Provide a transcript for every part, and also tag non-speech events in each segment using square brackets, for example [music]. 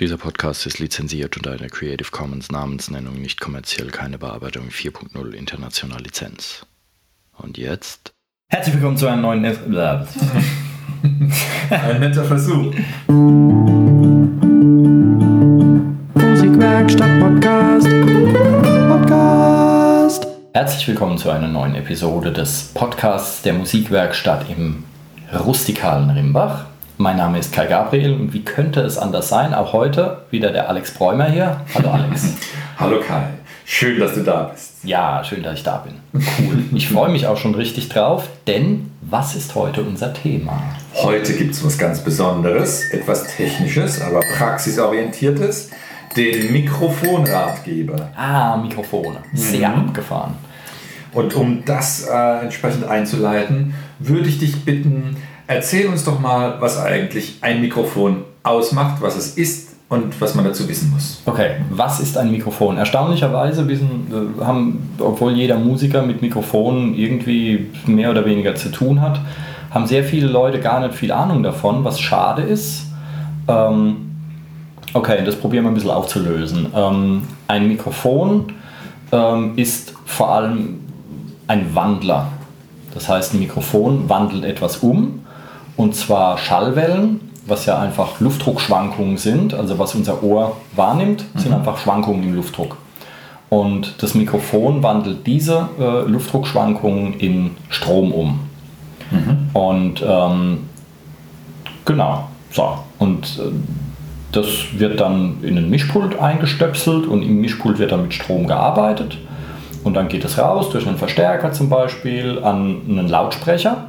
Dieser Podcast ist lizenziert unter einer Creative Commons Namensnennung nicht kommerziell keine Bearbeitung 4.0 international Lizenz. Und jetzt? Herzlich willkommen zu einem neuen. [laughs] Ein netter Versuch. Musikwerkstatt Podcast. Podcast. Herzlich willkommen zu einer neuen Episode des Podcasts der Musikwerkstatt im rustikalen Rimbach. Mein Name ist Kai Gabriel und wie könnte es anders sein? Auch heute wieder der Alex Bräumer hier. Hallo [laughs] Alex. Hallo Kai. Schön, dass du da bist. Ja, schön, dass ich da bin. Cool. Ich freue mich auch schon richtig drauf, denn was ist heute unser Thema? Heute gibt es was ganz Besonderes, etwas Technisches, aber praxisorientiertes, den Mikrofonratgeber. Ah, Mikrofone. Sehr mhm. abgefahren. Und um das äh, entsprechend einzuleiten, würde ich dich bitten, Erzähl uns doch mal, was eigentlich ein Mikrofon ausmacht, was es ist und was man dazu wissen muss. Okay, was ist ein Mikrofon? Erstaunlicherweise wissen, äh, haben, obwohl jeder Musiker mit Mikrofonen irgendwie mehr oder weniger zu tun hat, haben sehr viele Leute gar nicht viel Ahnung davon, was schade ist. Ähm, okay, das probieren wir ein bisschen aufzulösen. Ähm, ein Mikrofon ähm, ist vor allem ein Wandler. Das heißt, ein Mikrofon wandelt etwas um und zwar Schallwellen, was ja einfach Luftdruckschwankungen sind. Also was unser Ohr wahrnimmt, sind mhm. einfach Schwankungen im Luftdruck. Und das Mikrofon wandelt diese äh, Luftdruckschwankungen in Strom um. Mhm. Und ähm, genau, so. Und äh, das wird dann in ein Mischpult eingestöpselt und im Mischpult wird dann mit Strom gearbeitet. Und dann geht es raus durch einen Verstärker zum Beispiel an einen Lautsprecher.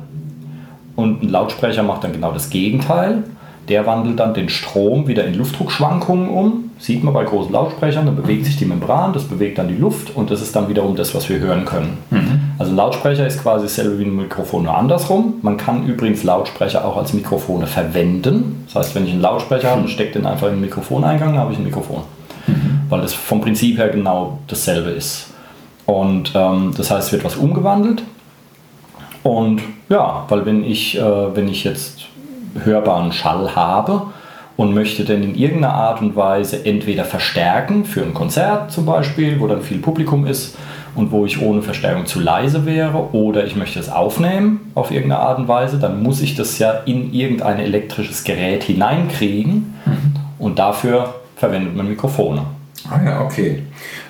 Und ein Lautsprecher macht dann genau das Gegenteil. Der wandelt dann den Strom wieder in Luftdruckschwankungen um. Sieht man bei großen Lautsprechern, dann bewegt sich die Membran, das bewegt dann die Luft und das ist dann wiederum das, was wir hören können. Mhm. Also ein Lautsprecher ist quasi dasselbe wie ein Mikrofon, nur andersrum. Man kann übrigens Lautsprecher auch als Mikrofone verwenden. Das heißt, wenn ich einen Lautsprecher habe und stecke den einfach in den Mikrofoneingang, dann habe ich ein Mikrofon. Mhm. Weil das vom Prinzip her genau dasselbe ist. Und ähm, das heißt, es wird was umgewandelt und ja, weil wenn ich, äh, wenn ich jetzt hörbaren Schall habe und möchte den in irgendeiner Art und Weise entweder verstärken für ein Konzert zum Beispiel, wo dann viel Publikum ist und wo ich ohne Verstärkung zu leise wäre, oder ich möchte es aufnehmen auf irgendeine Art und Weise, dann muss ich das ja in irgendein elektrisches Gerät hineinkriegen mhm. und dafür verwendet man Mikrofone. Ah ja, okay.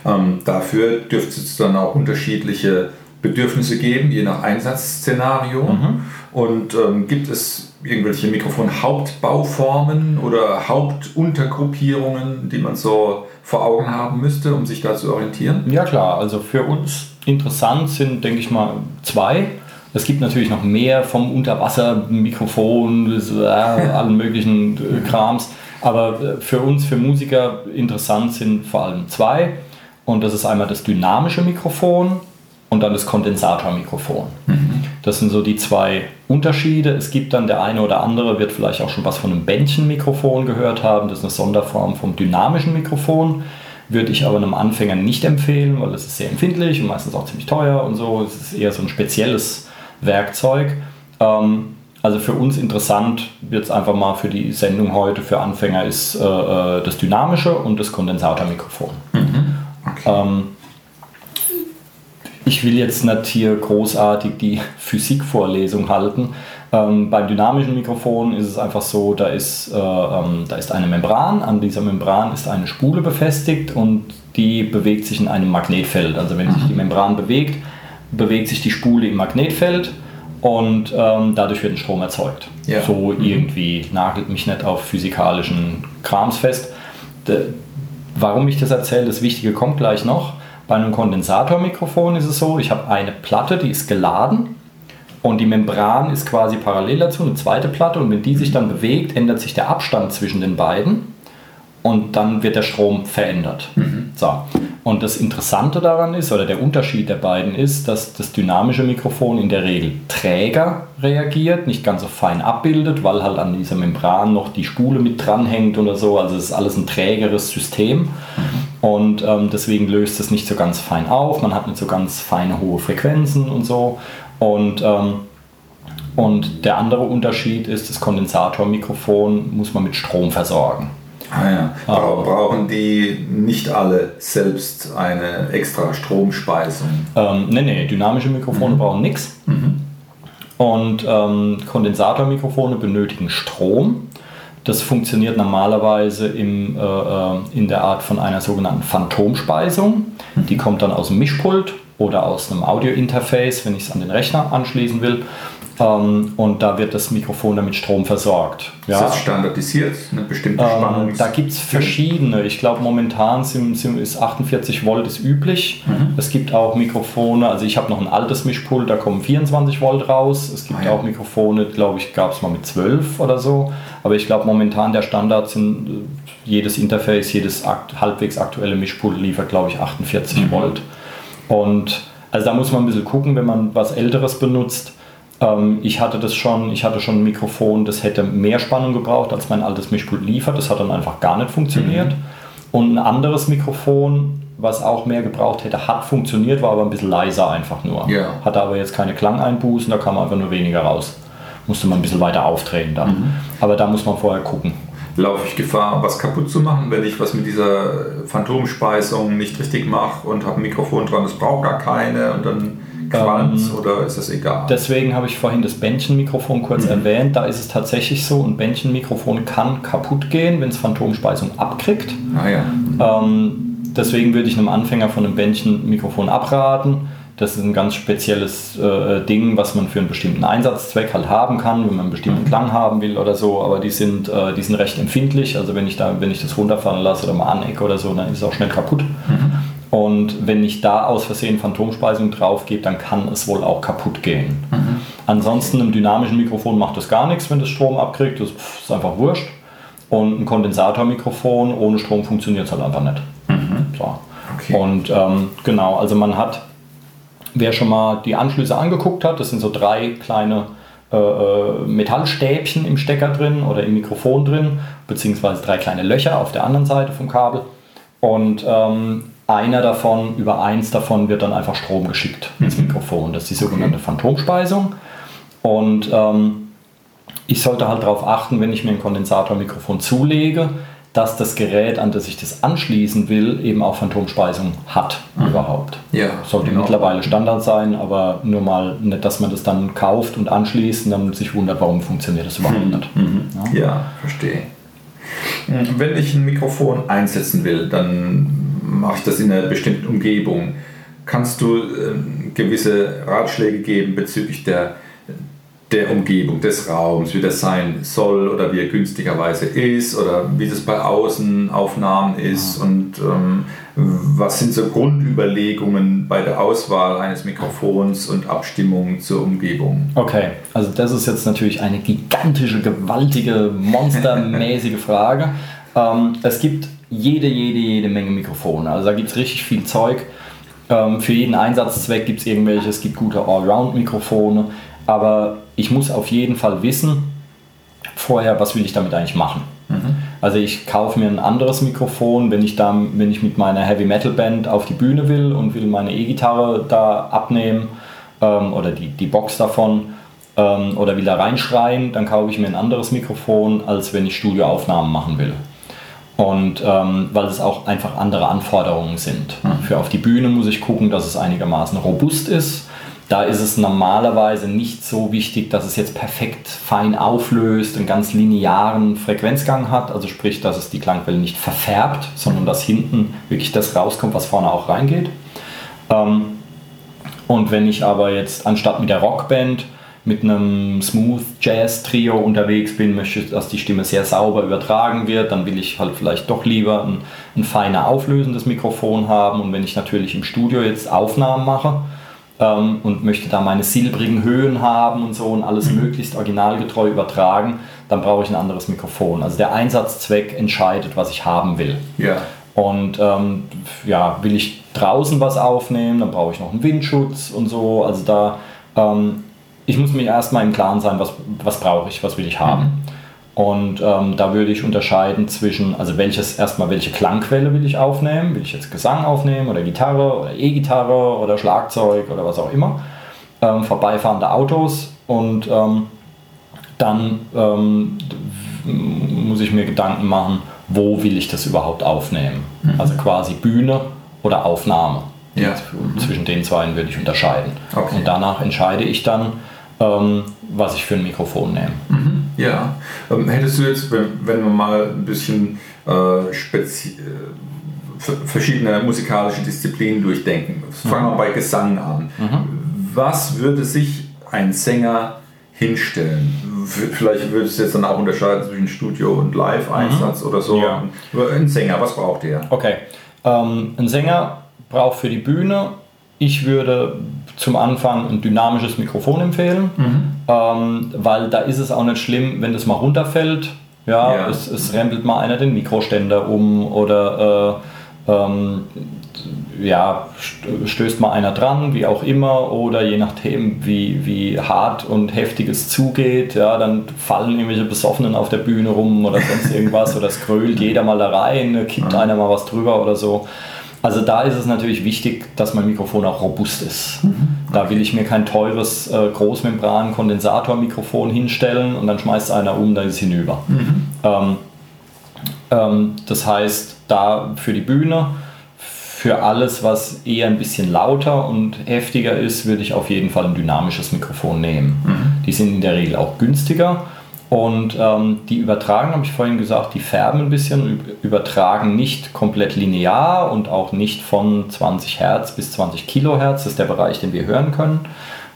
Ähm, dafür dürfte es dann auch unterschiedliche Bedürfnisse geben, je nach Einsatzszenario. Mhm. Und ähm, gibt es irgendwelche Mikrofon-Hauptbauformen oder Hauptuntergruppierungen, die man so vor Augen haben müsste, um sich da zu orientieren? Ja klar, also für uns interessant sind, denke ich mal, zwei. Es gibt natürlich noch mehr vom Unterwassermikrofon äh, [laughs] allen möglichen äh, Krams. Aber äh, für uns, für Musiker, interessant sind vor allem zwei. Und das ist einmal das dynamische Mikrofon und dann das Kondensatormikrofon. Mhm. Das sind so die zwei Unterschiede. Es gibt dann der eine oder andere, wird vielleicht auch schon was von einem Bändchenmikrofon gehört haben. Das ist eine Sonderform vom dynamischen Mikrofon. Würde ich aber einem Anfänger nicht empfehlen, weil es ist sehr empfindlich und meistens auch ziemlich teuer und so. Es ist eher so ein spezielles Werkzeug. Ähm, also für uns interessant wird es einfach mal für die Sendung heute für Anfänger ist äh, äh das dynamische und das Kondensatormikrofon. Mhm. Okay. Ähm, ich will jetzt nicht hier großartig die [laughs] Physikvorlesung halten. Ähm, beim dynamischen Mikrofon ist es einfach so, da ist, äh, ähm, da ist eine Membran, an dieser Membran ist eine Spule befestigt und die bewegt sich in einem Magnetfeld. Also wenn sich die Membran bewegt, bewegt sich die Spule im Magnetfeld und ähm, dadurch wird ein Strom erzeugt. Ja. So mhm. irgendwie, nagelt mich nicht auf physikalischen Krams fest. De, warum ich das erzähle, das Wichtige kommt gleich noch. Bei einem Kondensatormikrofon ist es so, ich habe eine Platte, die ist geladen und die Membran ist quasi parallel dazu, eine zweite Platte und wenn die sich dann bewegt, ändert sich der Abstand zwischen den beiden und dann wird der Strom verändert. Mhm. So. Und das Interessante daran ist, oder der Unterschied der beiden ist, dass das dynamische Mikrofon in der Regel träger reagiert, nicht ganz so fein abbildet, weil halt an dieser Membran noch die Spule mit dranhängt oder so. Also es ist alles ein trägeres System. Mhm. Und ähm, deswegen löst es nicht so ganz fein auf. Man hat nicht so ganz feine hohe Frequenzen und so. Und, ähm, und der andere Unterschied ist, das Kondensatormikrofon muss man mit Strom versorgen. Ah ja. Bra brauchen die nicht alle selbst eine extra Stromspeisung? Ähm, nee, nee, dynamische Mikrofone mhm. brauchen nichts. Mhm. Und ähm, Kondensatormikrofone benötigen Strom. Das funktioniert normalerweise im, äh, äh in der Art von einer sogenannten Phantomspeisung. Die kommt dann aus dem Mischpult oder aus einem Audio-Interface, wenn ich es an den Rechner anschließen will. Ähm, und da wird das Mikrofon dann mit Strom versorgt. Ja. Ist das standardisiert, eine bestimmte Spannung? Ähm, da gibt es verschiedene. Ich glaube, momentan sind, sind, ist 48 Volt ist üblich. Mhm. Es gibt auch Mikrofone, also ich habe noch ein altes Mischpult, da kommen 24 Volt raus. Es gibt ah, ja. auch Mikrofone, glaube ich, gab es mal mit 12 oder so. Aber ich glaube, momentan der Standard sind äh, jedes Interface, jedes akt, halbwegs aktuelle Mischpult liefert, glaube ich, 48 mhm. Volt. Und also da muss man ein bisschen gucken, wenn man was Älteres benutzt ich hatte das schon, ich hatte schon ein Mikrofon, das hätte mehr Spannung gebraucht, als mein altes Mischpult liefert. Das hat dann einfach gar nicht funktioniert. Mhm. Und ein anderes Mikrofon, was auch mehr gebraucht hätte, hat funktioniert, war aber ein bisschen leiser einfach nur. Ja. Hatte aber jetzt keine Klangeinbußen, da kam einfach nur weniger raus. Musste man ein bisschen weiter aufdrehen dann. Mhm. Aber da muss man vorher gucken. Laufe ich Gefahr, was kaputt zu machen, wenn ich was mit dieser Phantomspeisung nicht richtig mache und habe ein Mikrofon dran, das braucht gar keine und dann Quanz ähm, oder ist das egal? Deswegen habe ich vorhin das Bändchenmikrofon kurz mhm. erwähnt. Da ist es tatsächlich so, ein Bändchenmikrofon kann kaputt gehen, wenn es Phantomspeisung abkriegt. Ah, ja. ähm, deswegen würde ich einem Anfänger von einem Bändchenmikrofon abraten. Das ist ein ganz spezielles äh, Ding, was man für einen bestimmten Einsatzzweck halt haben kann, wenn man einen bestimmten mhm. Klang haben will oder so. Aber die sind, äh, die sind recht empfindlich. Also wenn ich, da, wenn ich das runterfallen lasse oder mal anecke oder so, dann ist es auch schnell kaputt. Mhm. Und wenn ich da aus Versehen Phantomspeisung drauf gebe, dann kann es wohl auch kaputt gehen. Mhm. Ansonsten im dynamischen Mikrofon macht das gar nichts, wenn das Strom abkriegt. Das ist einfach wurscht. Und ein Kondensatormikrofon ohne Strom funktioniert es halt einfach nicht. Mhm. So. Okay. Und ähm, genau, also man hat, wer schon mal die Anschlüsse angeguckt hat, das sind so drei kleine äh, äh Metallstäbchen im Stecker drin oder im Mikrofon drin, beziehungsweise drei kleine Löcher auf der anderen Seite vom Kabel. Und ähm, einer davon, über eins davon wird dann einfach Strom geschickt ins mhm. Mikrofon. Das ist die sogenannte Phantomspeisung. Und ähm, ich sollte halt darauf achten, wenn ich mir ein Kondensatormikrofon zulege, dass das Gerät, an das ich das anschließen will, eben auch Phantomspeisung hat mhm. überhaupt. Ja, Sollte genau. mittlerweile Standard sein, aber nur mal nicht, dass man das dann kauft und anschließt und dann sich wundert, warum funktioniert das überhaupt mhm. nicht. Mhm. Ja. ja, verstehe. Wenn ich ein Mikrofon einsetzen will, dann mache ich das in einer bestimmten Umgebung. Kannst du äh, gewisse Ratschläge geben bezüglich der, der Umgebung, des Raums, wie das sein soll oder wie er günstigerweise ist oder wie das bei Außenaufnahmen ist ja. und ähm, was sind so Grundüberlegungen bei der Auswahl eines Mikrofons und Abstimmung zur Umgebung? Okay, also das ist jetzt natürlich eine gigantische, gewaltige, monstermäßige [laughs] Frage. Ähm, es gibt jede, jede, jede Menge Mikrofone. Also da gibt es richtig viel Zeug. Ähm, für jeden Einsatzzweck gibt es irgendwelche, es gibt gute Allround-Mikrofone. Aber ich muss auf jeden Fall wissen, vorher, was will ich damit eigentlich machen. Mhm. Also ich kaufe mir ein anderes Mikrofon, wenn ich, da, wenn ich mit meiner Heavy Metal Band auf die Bühne will und will meine E-Gitarre da abnehmen ähm, oder die, die Box davon ähm, oder will da reinschreien, dann kaufe ich mir ein anderes Mikrofon, als wenn ich Studioaufnahmen machen will. Und ähm, weil es auch einfach andere Anforderungen sind. Mhm. Für auf die Bühne muss ich gucken, dass es einigermaßen robust ist. Da ist es normalerweise nicht so wichtig, dass es jetzt perfekt fein auflöst, einen ganz linearen Frequenzgang hat, also sprich, dass es die Klangwelle nicht verfärbt, sondern dass hinten wirklich das rauskommt, was vorne auch reingeht. Ähm, und wenn ich aber jetzt anstatt mit der Rockband mit einem Smooth Jazz Trio unterwegs bin, möchte, dass die Stimme sehr sauber übertragen wird, dann will ich halt vielleicht doch lieber ein, ein feiner auflösendes Mikrofon haben. Und wenn ich natürlich im Studio jetzt Aufnahmen mache ähm, und möchte da meine silbrigen Höhen haben und so und alles mhm. möglichst originalgetreu übertragen, dann brauche ich ein anderes Mikrofon. Also der Einsatzzweck entscheidet, was ich haben will. Ja. Und ähm, ja, will ich draußen was aufnehmen, dann brauche ich noch einen Windschutz und so. Also da ähm, ich muss mir erstmal im Klaren sein, was, was brauche ich, was will ich haben. Mhm. Und ähm, da würde ich unterscheiden zwischen, also welches erstmal welche Klangquelle will ich aufnehmen, will ich jetzt Gesang aufnehmen oder Gitarre oder E-Gitarre oder Schlagzeug oder was auch immer, ähm, vorbeifahrende Autos und ähm, dann ähm, muss ich mir Gedanken machen, wo will ich das überhaupt aufnehmen. Also quasi Bühne oder Aufnahme. Ja. Zwischen den zwei würde ich unterscheiden. Okay. Und danach entscheide ich dann, ähm, was ich für ein Mikrofon nehme. Ja. Ähm, hättest du jetzt, wenn, wir mal ein bisschen äh, spezi äh, verschiedene musikalische Disziplinen durchdenken, fangen wir bei Gesang an. Was würde sich ein Sänger hinstellen? Vielleicht würdest du jetzt dann auch unterscheiden zwischen Studio- und Live-Einsatz oder so. Ja. Ein Sänger, was braucht der? Okay. Ähm, ein Sänger braucht für die Bühne, ich würde zum Anfang ein dynamisches Mikrofon empfehlen, ähm, weil da ist es auch nicht schlimm, wenn das mal runterfällt. Ja, Ja. Es, es rempelt mal einer den Mikroständer um oder äh, ähm, ja, st- stößt mal einer dran, wie auch immer, oder je nachdem, wie, wie hart und heftig es zugeht, ja, dann fallen irgendwelche Besoffenen auf der Bühne rum oder sonst irgendwas, oder es grölt jeder mal da rein, kippt einer mal was drüber oder so. Also da ist es natürlich wichtig, dass mein Mikrofon auch robust ist. Da will ich mir kein teures äh, Großmembran-Kondensatormikrofon hinstellen und dann schmeißt einer um, dann ist es hinüber. Ähm, ähm, das heißt, da für die Bühne, für alles, was eher ein bisschen lauter und heftiger ist, würde ich auf jeden Fall ein dynamisches Mikrofon nehmen. Die sind in der Regel auch günstiger und ähm, die übertragen, habe ich vorhin gesagt, die färben ein bisschen, übertragen nicht komplett linear und auch nicht von 20 Hertz bis 20 Kilohertz, das ist der Bereich, den wir hören können,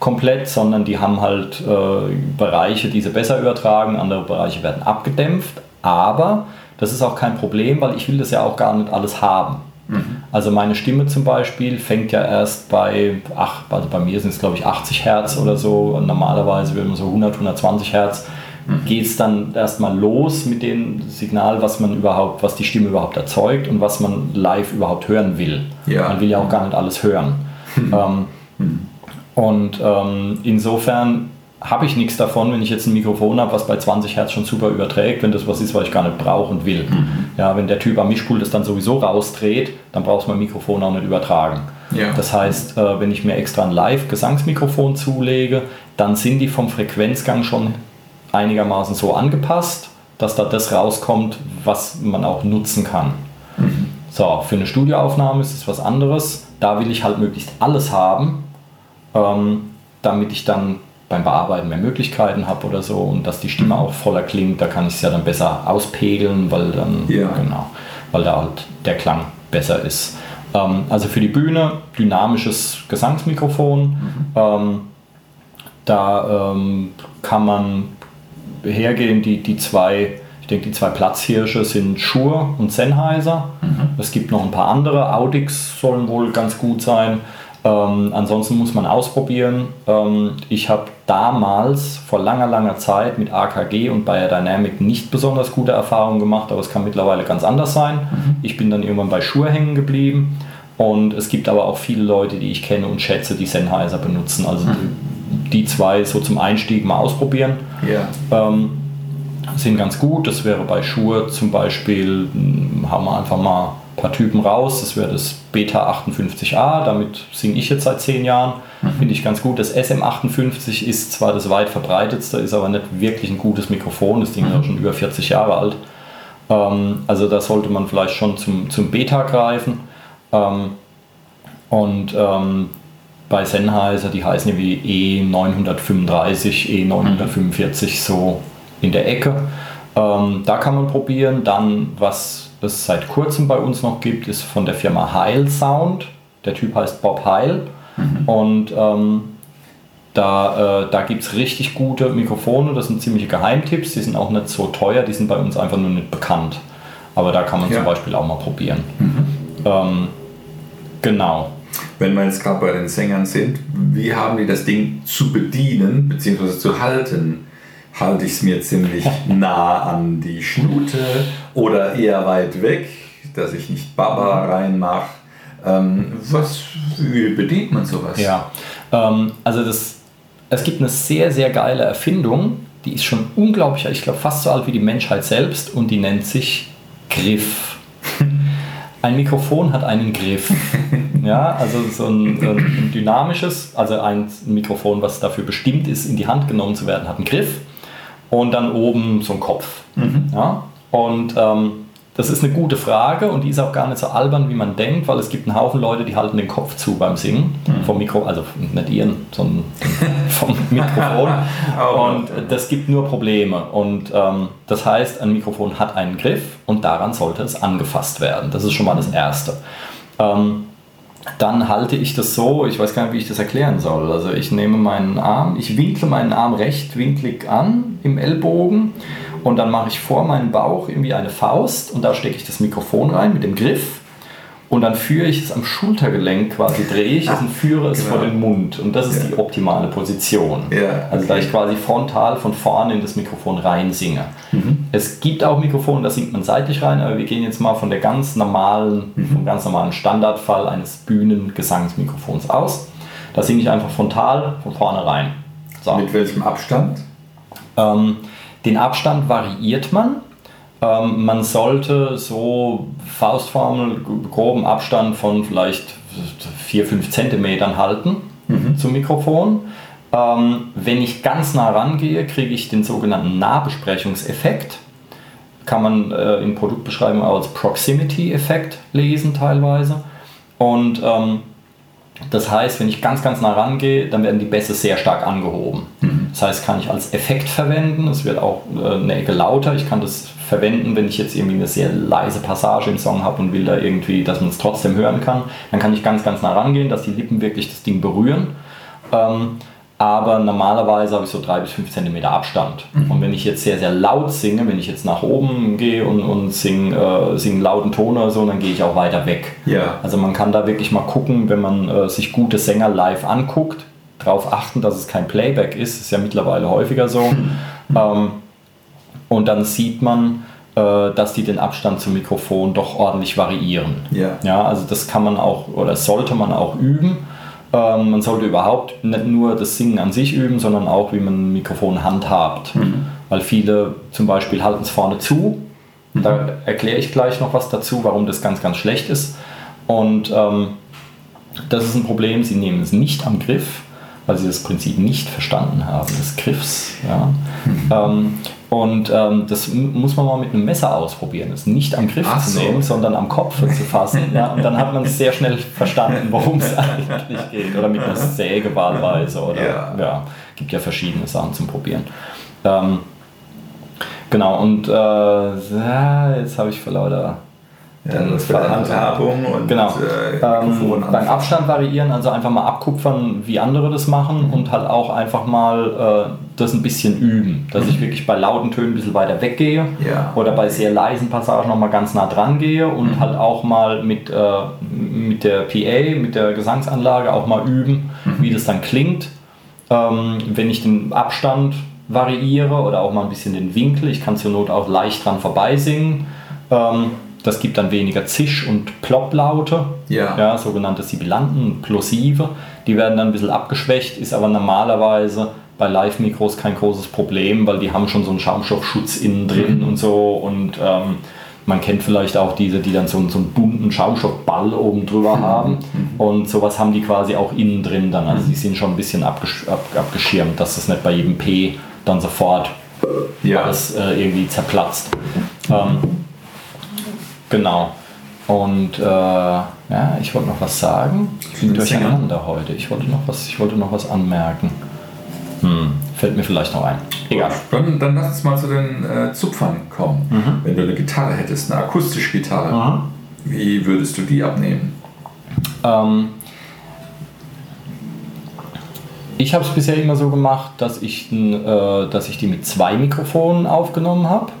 komplett, sondern die haben halt äh, Bereiche, die sie besser übertragen, andere Bereiche werden abgedämpft, aber das ist auch kein Problem, weil ich will das ja auch gar nicht alles haben. Also meine Stimme zum Beispiel fängt ja erst bei, ach, also bei mir sind es glaube ich 80 Hertz oder so, normalerweise würde man so 100, 120 Hertz, geht es dann erstmal los mit dem Signal, was man überhaupt, was die Stimme überhaupt erzeugt und was man live überhaupt hören will. Ja. Man will ja auch gar nicht alles hören. Ähm, und ähm, insofern habe ich nichts davon, wenn ich jetzt ein Mikrofon habe, was bei 20 Hertz schon super überträgt, wenn das was ist, was ich gar nicht brauche und will. Ja, wenn der Typ am Mischpult das dann sowieso rausdreht, dann brauchst du mein Mikrofon auch nicht übertragen. Ja. Das heißt, äh, wenn ich mir extra ein Live-Gesangsmikrofon zulege, dann sind die vom Frequenzgang schon einigermaßen so angepasst, dass da das rauskommt, was man auch nutzen kann. So, für eine Studioaufnahme ist es was anderes. Da will ich halt möglichst alles haben, ähm, damit ich dann beim Bearbeiten mehr Möglichkeiten habe oder so und dass die Stimme auch voller klingt. Da kann ich es ja dann besser auspegeln, weil dann Ja. genau, weil da halt der Klang besser ist. Ähm, also für die Bühne dynamisches Gesangsmikrofon. Ähm, da ähm, kann man hergehen, die, die zwei, ich denke, die zwei Platzhirsche sind Shure und Sennheiser. Es gibt noch ein paar andere. Audix sollen wohl ganz gut sein. Ähm, ansonsten muss man ausprobieren. Ähm, ich habe damals vor langer, langer Zeit mit AKG und Bayer Dynamic nicht besonders gute Erfahrungen gemacht, aber es kann mittlerweile ganz anders sein. Ich bin dann irgendwann bei Shure hängen geblieben. Und es gibt aber auch viele Leute, die ich kenne und schätze, die Sennheiser benutzen. Also die, die zwei so zum Einstieg mal ausprobieren Ja. ähm, sind ganz gut. Das wäre bei Schuhe zum Beispiel, mh, haben wir einfach mal ein paar Typen raus. Das wäre das Beta 58A, damit singe ich jetzt seit zehn Jahren. Finde ich ganz gut. Das SM58 ist zwar das weit verbreitetste, ist aber nicht wirklich ein gutes Mikrofon. Das Ding ist auch schon über 40 Jahre alt. Ähm, also da sollte man vielleicht schon zum, zum Beta greifen. Ähm, und ähm, bei Sennheiser, die heißen wie E935, E945 so in der Ecke. Ähm, da kann man probieren. Dann, was es seit kurzem bei uns noch gibt, ist von der Firma Heil Sound. Der Typ heißt Bob Heil. Und ähm, da, äh, da gibt es richtig gute Mikrofone. Das sind ziemliche Geheimtipps. Die sind auch nicht so teuer. Die sind bei uns einfach nur nicht bekannt. Aber da kann man Ja. zum Beispiel auch mal probieren. Ähm, genau. Wenn wir jetzt gerade bei den Sängern sind, wie haben die das Ding zu bedienen bzw. zu halten? Halte ich es mir ziemlich nah an die Schnute oder eher weit weg, dass ich nicht Baba reinmache? Ähm, was, wie bedient man sowas? Ja, ähm, also das, es gibt eine sehr, sehr geile Erfindung, die ist schon unglaublich, ich glaube fast so alt wie die Menschheit selbst und die nennt sich Griff. Ein Mikrofon hat einen Griff. [laughs] Ja, also so ein, ein dynamisches, also ein Mikrofon, was dafür bestimmt ist, in die Hand genommen zu werden, hat einen Griff und dann oben so einen Kopf. Ja? Und ähm, das ist eine gute Frage und die ist auch gar nicht so albern, wie man denkt, weil es gibt einen Haufen Leute, die halten den Kopf zu beim Singen mhm. vom Mikro, also nicht ihren, sondern [laughs] vom Mikrofon. und das gibt nur Probleme. Und ähm, das heißt, ein Mikrofon hat einen Griff und daran sollte es angefasst werden. Das ist schon mal das Erste. Ähm, dann halte ich das so, ich weiß gar nicht, wie ich das erklären soll. Also ich nehme meinen Arm, ich winkle meinen Arm rechtwinklig an im Ellbogen und dann mache ich vor meinen Bauch irgendwie eine Faust und da stecke ich das Mikrofon rein mit dem Griff und dann führe ich es am Schultergelenk quasi, drehe ich es und führe es genau. vor den Mund. Und das ist ja. die optimale Position. Ja, also da ich quasi frontal von vorne in das Mikrofon rein singe. Mhm. Es gibt auch Mikrofone, da singt man seitlich rein, aber wir gehen jetzt mal von der ganz normalen, mhm. vom ganz normalen Standardfall eines Bühnengesangsmikrofons aus. Da singe ich einfach frontal von vorne rein. So. Mit welchem Abstand? Ähm, den Abstand variiert man. Ähm, man sollte so Faustformel, groben Abstand von vielleicht 4-5 cm halten mhm. zum Mikrofon. Ähm, wenn ich ganz nah rangehe, kriege ich den sogenannten Nahbesprechungseffekt. Kann man äh, in Produktbeschreibung als Proximity-Effekt lesen teilweise. Und ähm, das heißt, wenn ich ganz, ganz nah rangehe, dann werden die Bässe sehr stark angehoben. Das heißt, kann ich als Effekt verwenden. Es wird auch äh, eine Ecke lauter. Ich kann das verwenden, wenn ich jetzt irgendwie eine sehr leise Passage im Song habe und will da irgendwie, dass man es trotzdem hören kann. Dann kann ich ganz, ganz nah rangehen, dass die Lippen wirklich das Ding berühren. Ähm, aber normalerweise habe ich so drei bis fünf Zentimeter Abstand. Mhm. Und wenn ich jetzt sehr, sehr laut singe, wenn ich jetzt nach oben gehe und, und singe äh, sing einen lauten Ton oder so, dann gehe ich auch weiter weg. Ja. Also man kann da wirklich mal gucken, wenn man äh, sich gute Sänger live anguckt, darauf achten, dass es kein Playback ist, ist ja mittlerweile häufiger so. Mhm. Ähm, und dann sieht man, äh, dass die den Abstand zum Mikrofon doch ordentlich variieren. Ja. ja. Also das kann man auch oder sollte man auch üben ähm, man sollte überhaupt nicht nur das Singen an sich üben, sondern auch, wie man ein Mikrofon handhabt. Mhm. Weil viele zum Beispiel halten es vorne zu. Mhm. Da erkläre ich gleich noch was dazu, warum das ganz, ganz schlecht ist. Und ähm, das ist ein Problem, sie nehmen es nicht am Griff, weil sie das Prinzip nicht verstanden haben, des Griffs. Ja. Mhm. Ähm, und ähm, das muss man mal mit einem Messer ausprobieren. Es nicht am Griff Ach zu nehmen, so. sondern am Kopf zu fassen. ja, und dann hat man sehr schnell verstanden, worum es [laughs] eigentlich geht. Oder mit einer Säge wahlweise. Oder ja. ja, gibt ja verschiedene Sachen zum Probieren. Ähm, genau, und äh, jetzt habe ich vor lauter dann für Handhabung und genau. äh, ähm, beim Abstand variieren, also einfach mal abkupfern, wie andere das machen mhm. und halt auch einfach mal äh, das ein bisschen üben, dass mhm. ich wirklich bei lauten Tönen ein bisschen weiter weggehe ja. oder bei sehr leisen Passagen noch mal ganz nah dran gehe und mhm. halt auch mal mit, äh, mit der PA, mit der Gesangsanlage auch mal üben, mhm. wie das dann klingt, ähm, wenn ich den Abstand variiere oder auch mal ein bisschen den Winkel, ich kann zur Not auch leicht dran vorbeisingen. Ähm, das gibt dann weniger Zisch- und Plopplaute, ja. ja, sogenannte Sibilanten, Plosive. Die werden dann ein bisschen abgeschwächt, ist aber normalerweise bei Live-Mikros kein großes Problem, weil die haben schon so einen Schaumstoffschutz innen drin mhm. und so. Und ähm, man kennt vielleicht auch diese, die dann so, so einen bunten Schaumstoffball oben drüber mhm. haben. Mhm. Und sowas haben die quasi auch innen drin dann. Also mhm. die sind schon ein bisschen abgesch ab abgeschirmt, dass das nicht bei jedem P dann sofort ja. alles äh, irgendwie zerplatzt. Ähm, Genau. Und äh, ja, ich wollte noch was sagen. Ich bin durcheinander heute. Ich wollte noch was, ich wollte noch was anmerken. Hm, fällt mir vielleicht noch ein. Egal. Dann, dann lass uns mal zu den äh, Zupfern kommen. Mhm. Wenn du eine Gitarre hättest, eine akustische Gitarre, mhm. wie würdest du die abnehmen? Ähm, ich habe es bisher immer so gemacht, dass ich, äh, dass ich die mit zwei Mikrofonen aufgenommen habe.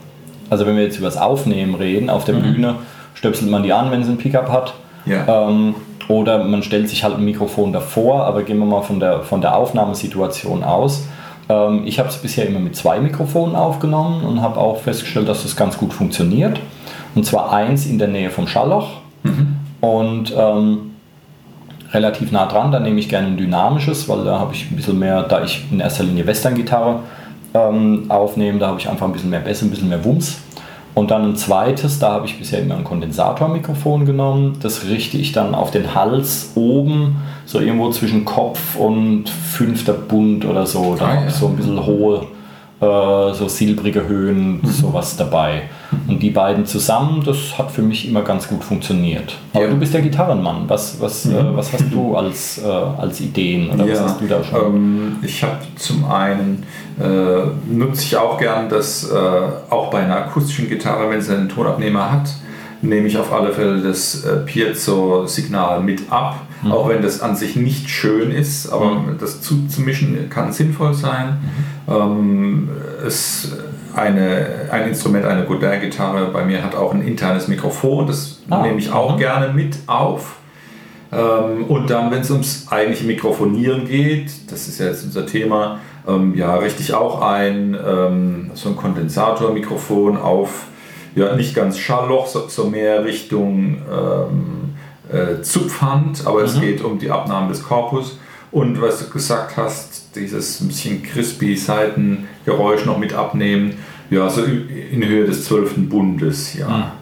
Also wenn wir jetzt über das Aufnehmen reden, auf der mhm. Bühne stöpselt man die an, wenn sie ein Pickup hat. Ja. Ähm, oder man stellt sich halt ein Mikrofon davor, aber gehen wir mal von der, von der Aufnahmesituation aus. Ähm, ich habe es bisher immer mit zwei Mikrofonen aufgenommen und habe auch festgestellt, dass das ganz gut funktioniert. Und zwar eins in der Nähe vom Schallloch mhm. und ähm, relativ nah dran. Da nehme ich gerne ein dynamisches, weil da habe ich ein bisschen mehr, da ich in erster Linie Western-Gitarre ähm, aufnehmen. Da habe ich einfach ein bisschen mehr Bässe, ein bisschen mehr Wumms. Und dann ein zweites, da habe ich bisher immer ein Kondensatormikrofon genommen. Das richte ich dann auf den Hals oben, so irgendwo zwischen Kopf und fünfter Bund oder so. Da ah, habe ich so ein bisschen hohe, äh, so silbrige Höhen, mhm. sowas dabei. Und die beiden zusammen, das hat für mich immer ganz gut funktioniert. Aber Ja. du bist der Gitarrenmann. Was, was, äh, was hast du als, äh, als Ideen oder was hast du da schon? Ähm, ich habe zum einen, äh, nutze ich auch gern das, äh, auch bei einer akustischen Gitarre, wenn sie einen Tonabnehmer hat, nehme ich auf alle Fälle das äh, Piezo-Signal mit ab. Mhm. Auch wenn das an sich nicht schön ist, aber Mhm. das zuzumischen kann sinnvoll sein. Ähm, es, eine, ein Instrument, eine Godin-Gitarre bei mir hat auch ein internes Mikrofon, das Ah, nehme ich auch mhm. gerne mit auf. Ähm, und dann, wenn es ums eigentliche Mikrofonieren geht, das ist ja jetzt unser Thema, ähm, ja, richte ich auch ein, ähm, so ein Kondensatormikrofon auf, ja, nicht ganz Schallloch, so, so mehr Richtung ähm, äh, Zupfhand, aber es geht um die Abnahme des Korpus. Und was du gesagt hast, dieses bisschen crispy Seitengeräusch noch mit abnehmen, ja, so in Höhe des zwölften Bundes, ja.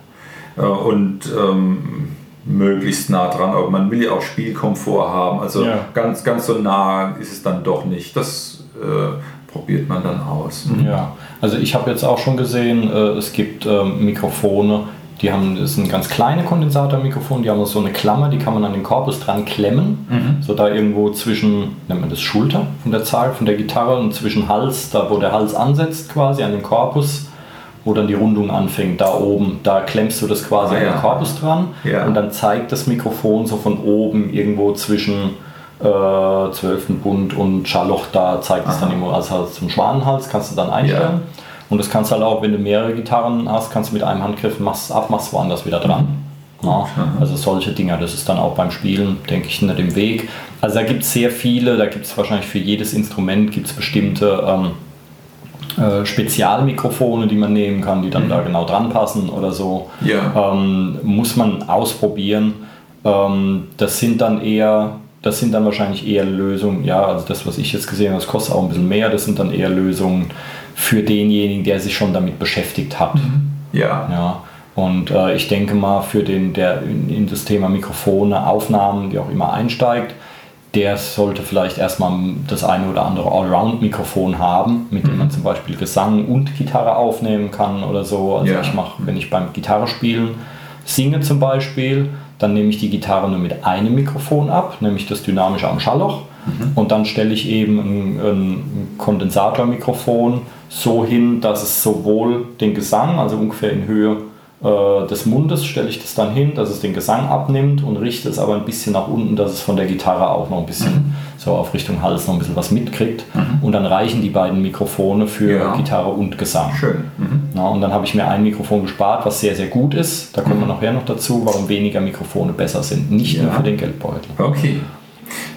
Äh, und ähm, möglichst nah dran, aber man will ja auch Spielkomfort haben, also Ja. ganz, ganz so nah ist es dann doch nicht. Das äh, probiert man dann aus. Ja, also ich habe jetzt auch schon gesehen, äh, es gibt ähm, Mikrofone, die haben, das sind ganz kleine Kondensatormikrofone, die haben so eine Klammer, die kann man an den Korpus dran klemmen, so da irgendwo zwischen, nennt man das Schulter von der Zahl, von der Gitarre und zwischen Hals, da wo der Hals ansetzt quasi an den Korpus, wo dann die Rundung anfängt, da oben, da klemmst du das quasi Ah, an ja. den Korpus dran Ja. und dann zeigt das Mikrofon so von oben irgendwo zwischen äh, 12. Bund und Scharloch, da zeigt es dann Aha. immer als Hals zum Schwanenhals, kannst du dann einstellen. Und das kannst du halt auch, wenn du mehrere Gitarren hast, kannst du mit einem Handgriff machst ab, machst woanders wieder dran. Ja, also solche Dinger, das ist dann auch beim Spielen, denke ich, nicht im Weg. Also da gibt es sehr viele, da gibt es wahrscheinlich für jedes Instrument gibt es bestimmte ähm, äh, Spezialmikrofone, die man nehmen kann, die dann da genau dran passen oder so. Ja. Ähm, muss man ausprobieren. Ähm, das sind dann eher, das sind dann wahrscheinlich eher Lösungen, ja, also das, was ich jetzt gesehen habe, das kostet auch ein bisschen mehr, das sind dann eher Lösungen für denjenigen, der sich schon damit beschäftigt hat. Ja. Ja. Und äh, ich denke mal, für den, der in, in das Thema Mikrofone, Aufnahmen, wie auch immer einsteigt, der sollte vielleicht erstmal das eine oder andere Allround-Mikrofon haben, mit dem man zum Beispiel Gesang und Gitarre aufnehmen kann oder so. Also Ja. ich mache, wenn ich beim Gitarre spielen singe zum Beispiel, dann nehme ich die Gitarre nur mit einem Mikrofon ab, nämlich das dynamische am Schallloch. Und dann stelle ich eben ein, ein Kondensatormikrofon so hin, dass es sowohl den Gesang, also ungefähr in Höhe äh, des Mundes, stelle ich das dann hin, dass es den Gesang abnimmt und richte es aber ein bisschen nach unten, dass es von der Gitarre auch noch ein bisschen so auf Richtung Hals noch ein bisschen was mitkriegt. Und dann reichen die beiden Mikrofone für Ja. Gitarre und Gesang. Schön. Mhm. Ja, und dann habe ich mir ein Mikrofon gespart, was sehr, sehr gut ist. Da kommen wir nachher noch dazu, warum weniger Mikrofone besser sind. Nicht nur Ja. für den Geldbeutel. Okay.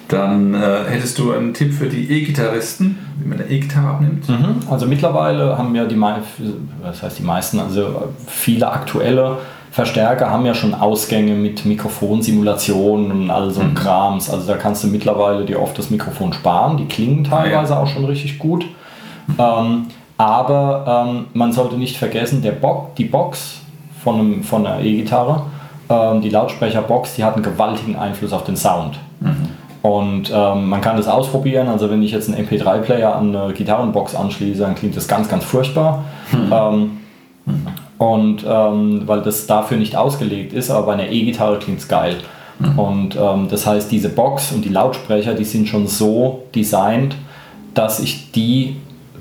Dann äh, hättest du einen Tipp für die E-Gitarristen, wie man eine E-Gitarre abnimmt? Mhm. Also mittlerweile haben ja die, was heißt die meisten, also viele aktuelle Verstärker haben ja schon Ausgänge mit Mikrofonsimulationen und all so ein Krams. Also da kannst du mittlerweile dir oft das Mikrofon sparen. Die klingen teilweise auch schon richtig gut. Ähm, aber ähm, man sollte nicht vergessen, der Bo die Box von, einem, von einer E-Gitarre, ähm, die Lautsprecherbox, die hat einen gewaltigen Einfluss auf den Sound. Und ähm, man kann das ausprobieren. Also wenn ich jetzt einen MP3-Player an eine Gitarrenbox anschließe, dann klingt das ganz, ganz furchtbar. Ähm, und ähm, weil das dafür nicht ausgelegt ist, aber bei einer E-Gitarre klingt es geil. Und ähm, das heißt, diese Box und die Lautsprecher, die sind schon so designt, dass ich die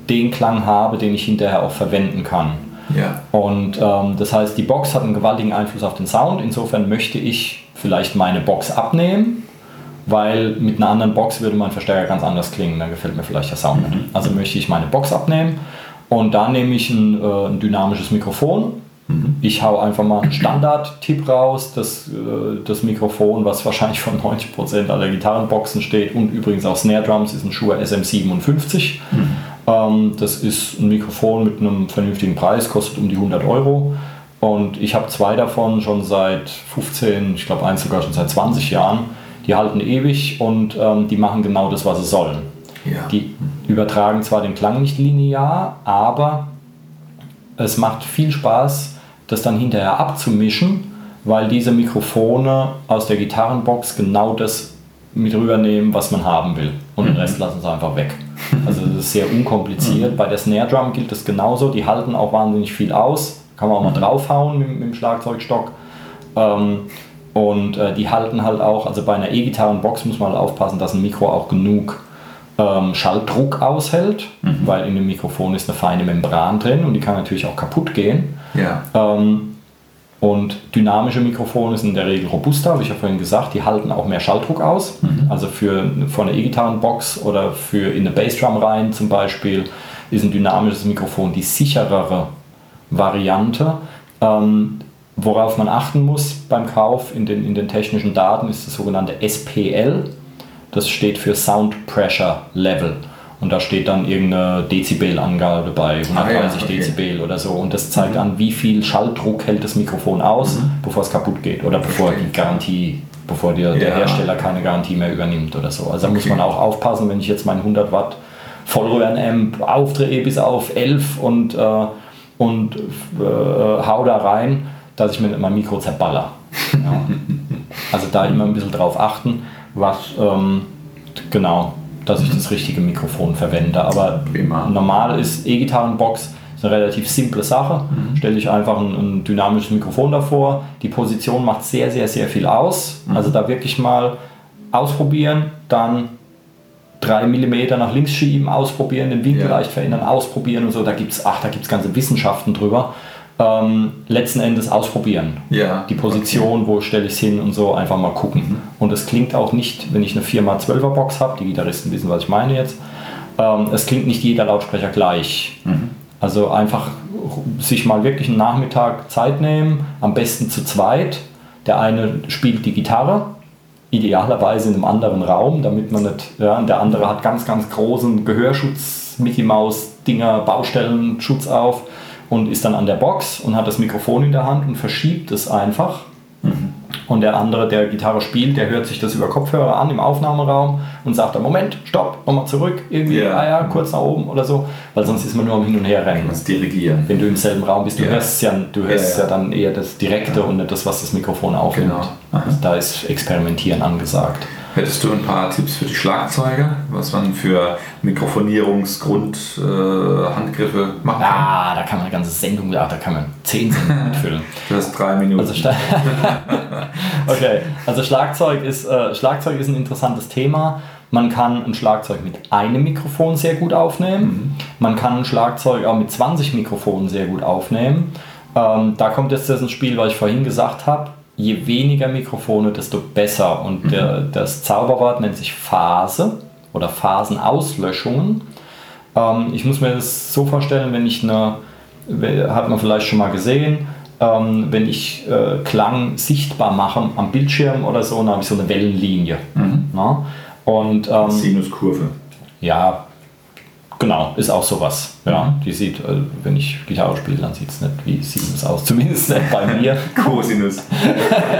den Klang habe, den ich hinterher auch verwenden kann. Ja. Und ähm, das heißt, die Box hat einen gewaltigen Einfluss auf den Sound. Insofern möchte ich vielleicht meine Box abnehmen, weil mit einer anderen Box würde mein Verstärker ganz anders klingen. Dann gefällt mir vielleicht der Sound nicht. Also möchte ich meine Box abnehmen und da nehme ich ein, äh, ein dynamisches Mikrofon. Ich hau einfach mal einen Standard-Tipp raus, das, äh, das Mikrofon, was wahrscheinlich von 90% aller Gitarrenboxen steht und übrigens auch Snare Drums, ist ein Shure SM57. Ähm, das ist ein Mikrofon mit einem vernünftigen Preis, kostet um die 100 Euro. Und ich habe zwei davon schon seit 15, ich glaube eins sogar schon seit 20 Jahren. Die halten ewig und ähm, die machen genau das, was sie sollen. Ja. Die übertragen zwar den Klang nicht linear, aber es macht viel Spaß, das dann hinterher abzumischen, weil diese Mikrofone aus der Gitarrenbox genau das mit rübernehmen, was man haben will. Und den Rest lassen sie einfach weg. Also das ist sehr unkompliziert. Bei der Snare Drum gilt das genauso. Die halten auch wahnsinnig viel aus. kann man auch mal draufhauen mit, mit dem Schlagzeugstock. Ähm, und äh, die halten halt auch, also bei einer E-Gitarrenbox muss man halt aufpassen, dass ein Mikro auch genug ähm, Schalldruck aushält, mhm. weil in dem Mikrofon ist eine feine Membran drin und die kann natürlich auch kaputt gehen. Ja. Ähm, und dynamische Mikrofone sind in der Regel robuster, habe ich ja vorhin gesagt, die halten auch mehr Schalldruck aus. Mhm. Also für, für eine E-Gitarrenbox oder für in eine Bassdrum rein zum Beispiel ist ein dynamisches Mikrofon die sicherere Variante. Ähm, worauf man achten muss beim Kauf in den, in den technischen Daten ist das sogenannte SPL. Das steht für Sound Pressure Level. Und da steht dann irgendeine Dezibelangabe bei 130 ah, ja, okay. Dezibel oder so. Und das zeigt mhm. an, wie viel Schalldruck hält das Mikrofon aus, mhm. bevor es kaputt geht oder bevor die Garantie, bevor dir, ja. der Hersteller keine Garantie mehr übernimmt oder so. Also da muss man auch aufpassen, wenn ich jetzt meinen 100 Watt Vollröhren-Amp aufdrehe bis auf 11 und, äh, und äh, hau da rein, dass ich mir mein Mikro zerballer. Ja. [laughs] also da immer ein bisschen drauf achten, was ähm, genau dass ich das richtige Mikrofon verwende. Aber Prima. normal ist E-Gitarrenbox eine relativ simple Sache. Mhm. Stelle ich einfach ein, ein, dynamisches Mikrofon davor. Die Position macht sehr, sehr, sehr viel aus. Mhm. Also da wirklich mal ausprobieren, dann 3 mm nach links schieben, ausprobieren, den Winkel ja. leicht verändern, ausprobieren und so. Da gibt es, ach, da gibt es ganze Wissenschaften drüber ähm, letzten Endes ausprobieren. Ja, die Position, okay. wo stelle ich es hin und so, einfach mal gucken. Mhm. Und es klingt auch nicht, wenn ich eine 4x12er Box habe, die Gitarristen wissen, was ich meine jetzt, ähm, es klingt nicht jeder Lautsprecher gleich. Mhm. Also einfach sich mal wirklich einen Nachmittag Zeit nehmen, am besten zu zweit. Der eine spielt die Gitarre, idealerweise in einem anderen Raum, damit man nicht, ja, der andere hat ganz, ganz großen Gehörschutz, Mickey Maus Dinger, Baustellenschutz auf und ist dann an der Box und hat das Mikrofon in der Hand und verschiebt es einfach. Mhm. Und der andere, der Gitarre spielt, der hört sich das über Kopfhörer an im Aufnahmeraum und sagt dann, Moment, stopp, nochmal zurück, irgendwie, yeah. ah ja, kurz nach oben oder so, weil sonst ist man nur am Hin und Her rennen. Das Dirigieren. Wenn du im selben Raum bist, du yeah. hörst ja, du hörst yeah, ja dann eher das Direkte und nicht das, was das Mikrofon aufnimmt. Genau. Also da ist Experimentieren angesagt. Hättest du ein paar Tipps für die Schlagzeuger, was man für Mikrofonierungsgrundhandgriffe äh, machen kann? Ah, da kann man eine ganze Sendung, da kann man zehn Sendungen [laughs] mitfüllen. du hast drei Minuten. Also, [laughs] okay, also Schlagzeug ist, äh, Schlagzeug ist ein interessantes Thema. Man kann ein Schlagzeug mit einem Mikrofon sehr gut aufnehmen. Mhm. Man kann ein Schlagzeug auch mit 20 Mikrofonen sehr gut aufnehmen. Ähm, da kommt jetzt das ins Spiel, was ich vorhin gesagt habe je weniger Mikrofone, desto besser. Und mhm. der, das Zauberwort nennt sich Phase oder Phasenauslöschungen. Ähm, ich muss mir das so vorstellen, wenn ich eine, hat man vielleicht schon mal gesehen, ähm, wenn ich äh, Klang sichtbar mache am Bildschirm oder so, dann habe ich so eine Wellenlinie. Mhm. Und, ähm, Sinuskurve. Ja, Genau, ist auch sowas. Ja, mhm. die sieht, äh, wenn ich Gitarre spiele, dann sieht es nicht wie Sinus aus, [laughs] zumindest nicht bei mir. [laughs] Cosinus.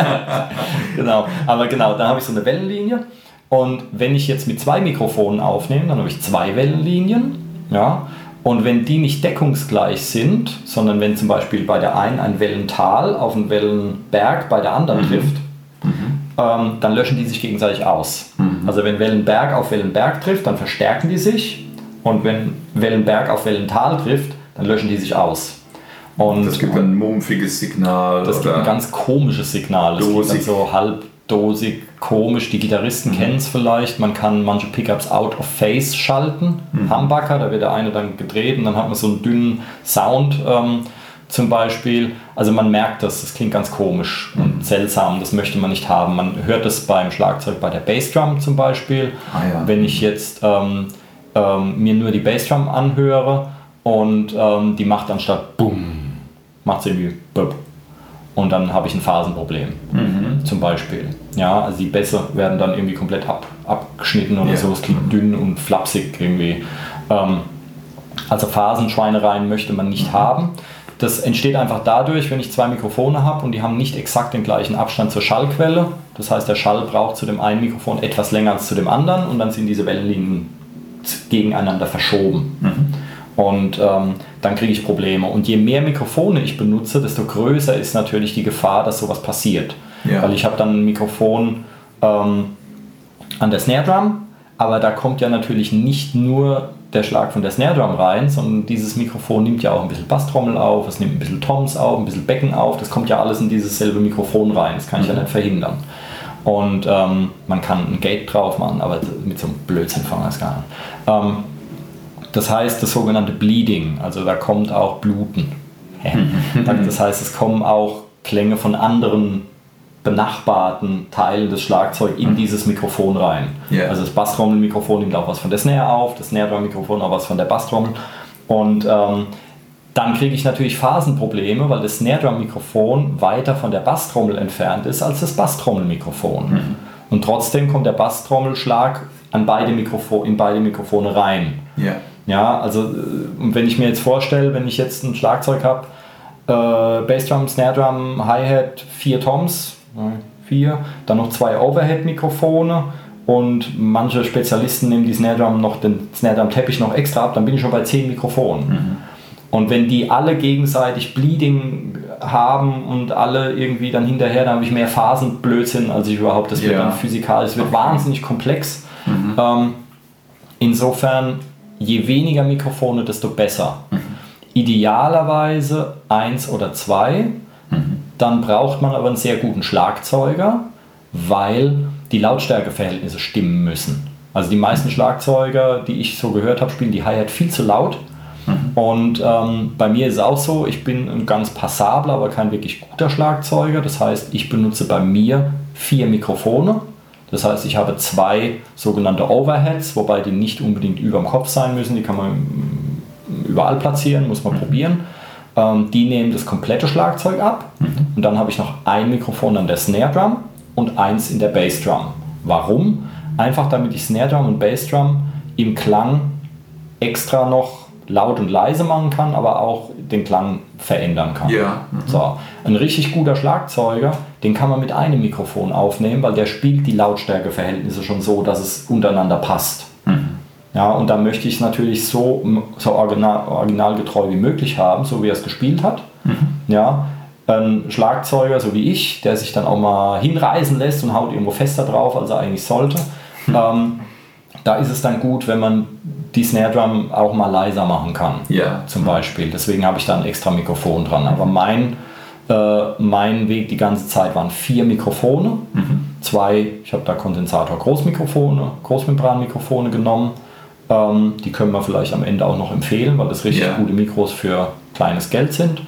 [laughs] genau, aber genau, dann habe ich so eine Wellenlinie. Und wenn ich jetzt mit zwei Mikrofonen aufnehme, dann habe ich zwei Wellenlinien. Ja, und wenn die nicht deckungsgleich sind, sondern wenn zum Beispiel bei der einen ein Wellental auf einen Wellenberg bei der anderen mhm. trifft, mhm. Ähm, dann löschen die sich gegenseitig aus. Mhm. Also wenn Wellenberg auf Wellenberg trifft, dann verstärken die sich und wenn Wellenberg auf Wellental trifft, dann löschen die sich aus. Und das gibt ein mumpfiges Signal. Das gibt ein ganz komisches Signal. Das dosig. geht dann so halbdosig, komisch. Die Gitarristen mhm. kennen es vielleicht. Man kann manche Pickups out of phase schalten. Mhm. Humbucker, da wird der eine dann gedreht und dann hat man so einen dünnen Sound ähm, zum Beispiel. Also man merkt das, das klingt ganz komisch mhm. und seltsam. Das möchte man nicht haben. Man hört es beim Schlagzeug bei der Bassdrum zum Beispiel. Ah, ja. Wenn ich jetzt... Ähm, ähm, mir nur die Bassdrum anhöre und ähm, die macht anstatt Bumm, macht sie irgendwie Bup. Und dann habe ich ein Phasenproblem, mhm. zum Beispiel. Ja, also die Bässe werden dann irgendwie komplett ab, abgeschnitten oder ja. so. Es klingt dünn und flapsig irgendwie. Ähm, also Phasenschweinereien möchte man nicht mhm. haben. Das entsteht einfach dadurch, wenn ich zwei Mikrofone habe und die haben nicht exakt den gleichen Abstand zur Schallquelle. Das heißt, der Schall braucht zu dem einen Mikrofon etwas länger als zu dem anderen und dann sind diese Wellenlinien gegeneinander verschoben. Mhm. Und ähm, dann kriege ich Probleme. Und je mehr Mikrofone ich benutze, desto größer ist natürlich die Gefahr, dass sowas passiert. Ja. Weil ich habe dann ein Mikrofon ähm, an der Snare Drum, aber da kommt ja natürlich nicht nur der Schlag von der Snare Drum rein, sondern dieses Mikrofon nimmt ja auch ein bisschen Basstrommel auf, es nimmt ein bisschen Toms auf, ein bisschen Becken auf, das kommt ja alles in dieses selbe Mikrofon rein, das kann ich ja nicht verhindern. Und ähm, man kann ein Gate drauf machen, aber mit so einem Blödsinn fangen wir es gar nicht. Ähm, das heißt das sogenannte Bleeding, also da kommt auch Bluten. das heißt, es kommen auch Klänge von anderen benachbarten Teilen des Schlagzeugs in dieses Mikrofon rein. Yeah. Also das Basstrommelmikrofon nimmt auch was von der Snare auf, das Snare Drum Mikrofon auch was von der Basstrommel. Und ähm, dann kriege ich natürlich Phasenprobleme, weil das Snare Drum Mikrofon weiter von der Basstrommel entfernt ist als das Basstrommelmikrofon. Mhm. Und trotzdem kommt der Basstrommelschlag an beide Mikrofo in beide Mikrofone rein. Yeah. Ja, also äh, wenn ich mir jetzt vorstelle, wenn ich jetzt ein Schlagzeug habe, äh, Bassdrum, Snare Drum, Hi-Hat, vier Toms, vier, dann noch zwei Overhead-Mikrofone und manche Spezialisten nehmen die Snare Drum noch den Snare Drum Teppich noch extra ab, dann bin ich schon bei zehn Mikrofonen. Mhm. Und wenn die alle gegenseitig Bleeding haben und alle irgendwie dann hinterher, dann habe ich mehr Phasenblödsinn, als ich überhaupt, das wird ja. dann physikalisch, es wird wahnsinnig komplex. Mhm. Ähm, insofern, je weniger Mikrofone, desto besser. Mhm. Idealerweise eins oder zwei. Mhm. Dann braucht man aber einen sehr guten Schlagzeuger, weil die Lautstärkeverhältnisse stimmen müssen. Also die meisten Schlagzeuger, die ich so gehört habe, spielen die Hi-Hat viel zu laut. Mhm. Und ähm, bei mir ist es auch so, ich bin ein ganz passabler, aber kein wirklich guter Schlagzeuger. Das heißt, ich benutze bei mir vier Mikrofone. Das heißt, ich habe zwei sogenannte Overheads, wobei die nicht unbedingt über dem Kopf sein müssen. Die kann man überall platzieren, muss man mhm. probieren. Ähm, die nehmen das komplette Schlagzeug ab mhm. und dann habe ich noch ein Mikrofon an der Snare Drum und eins in der Bass Drum. Warum? Einfach damit ich Snare Drum und Bass Drum im Klang extra noch laut und leise machen kann, aber auch den Klang verändern kann. Ja. Mhm. So, ein richtig guter Schlagzeuger, den kann man mit einem Mikrofon aufnehmen, weil der spielt die Lautstärkeverhältnisse schon so, dass es untereinander passt. Mhm. Ja, und da möchte ich es natürlich so, so original, originalgetreu wie möglich haben, so wie er es gespielt hat. Mhm. Ja, ein Schlagzeuger, so wie ich, der sich dann auch mal hinreißen lässt und haut irgendwo fester drauf, als er eigentlich sollte. Mhm. Ähm, da ist es dann gut, wenn man die Snare Drum auch mal leiser machen kann. Ja. Zum Beispiel. Deswegen habe ich da ein extra Mikrofon dran. Aber mein, äh, mein Weg die ganze Zeit waren vier Mikrofone. Mhm. Zwei, ich habe da Kondensator Großmikrofone, Großmembranmikrofone genommen ähm, die können wir vielleicht am Ende auch noch empfehlen, weil das richtig yeah. gute Mikros für kleines Geld sind.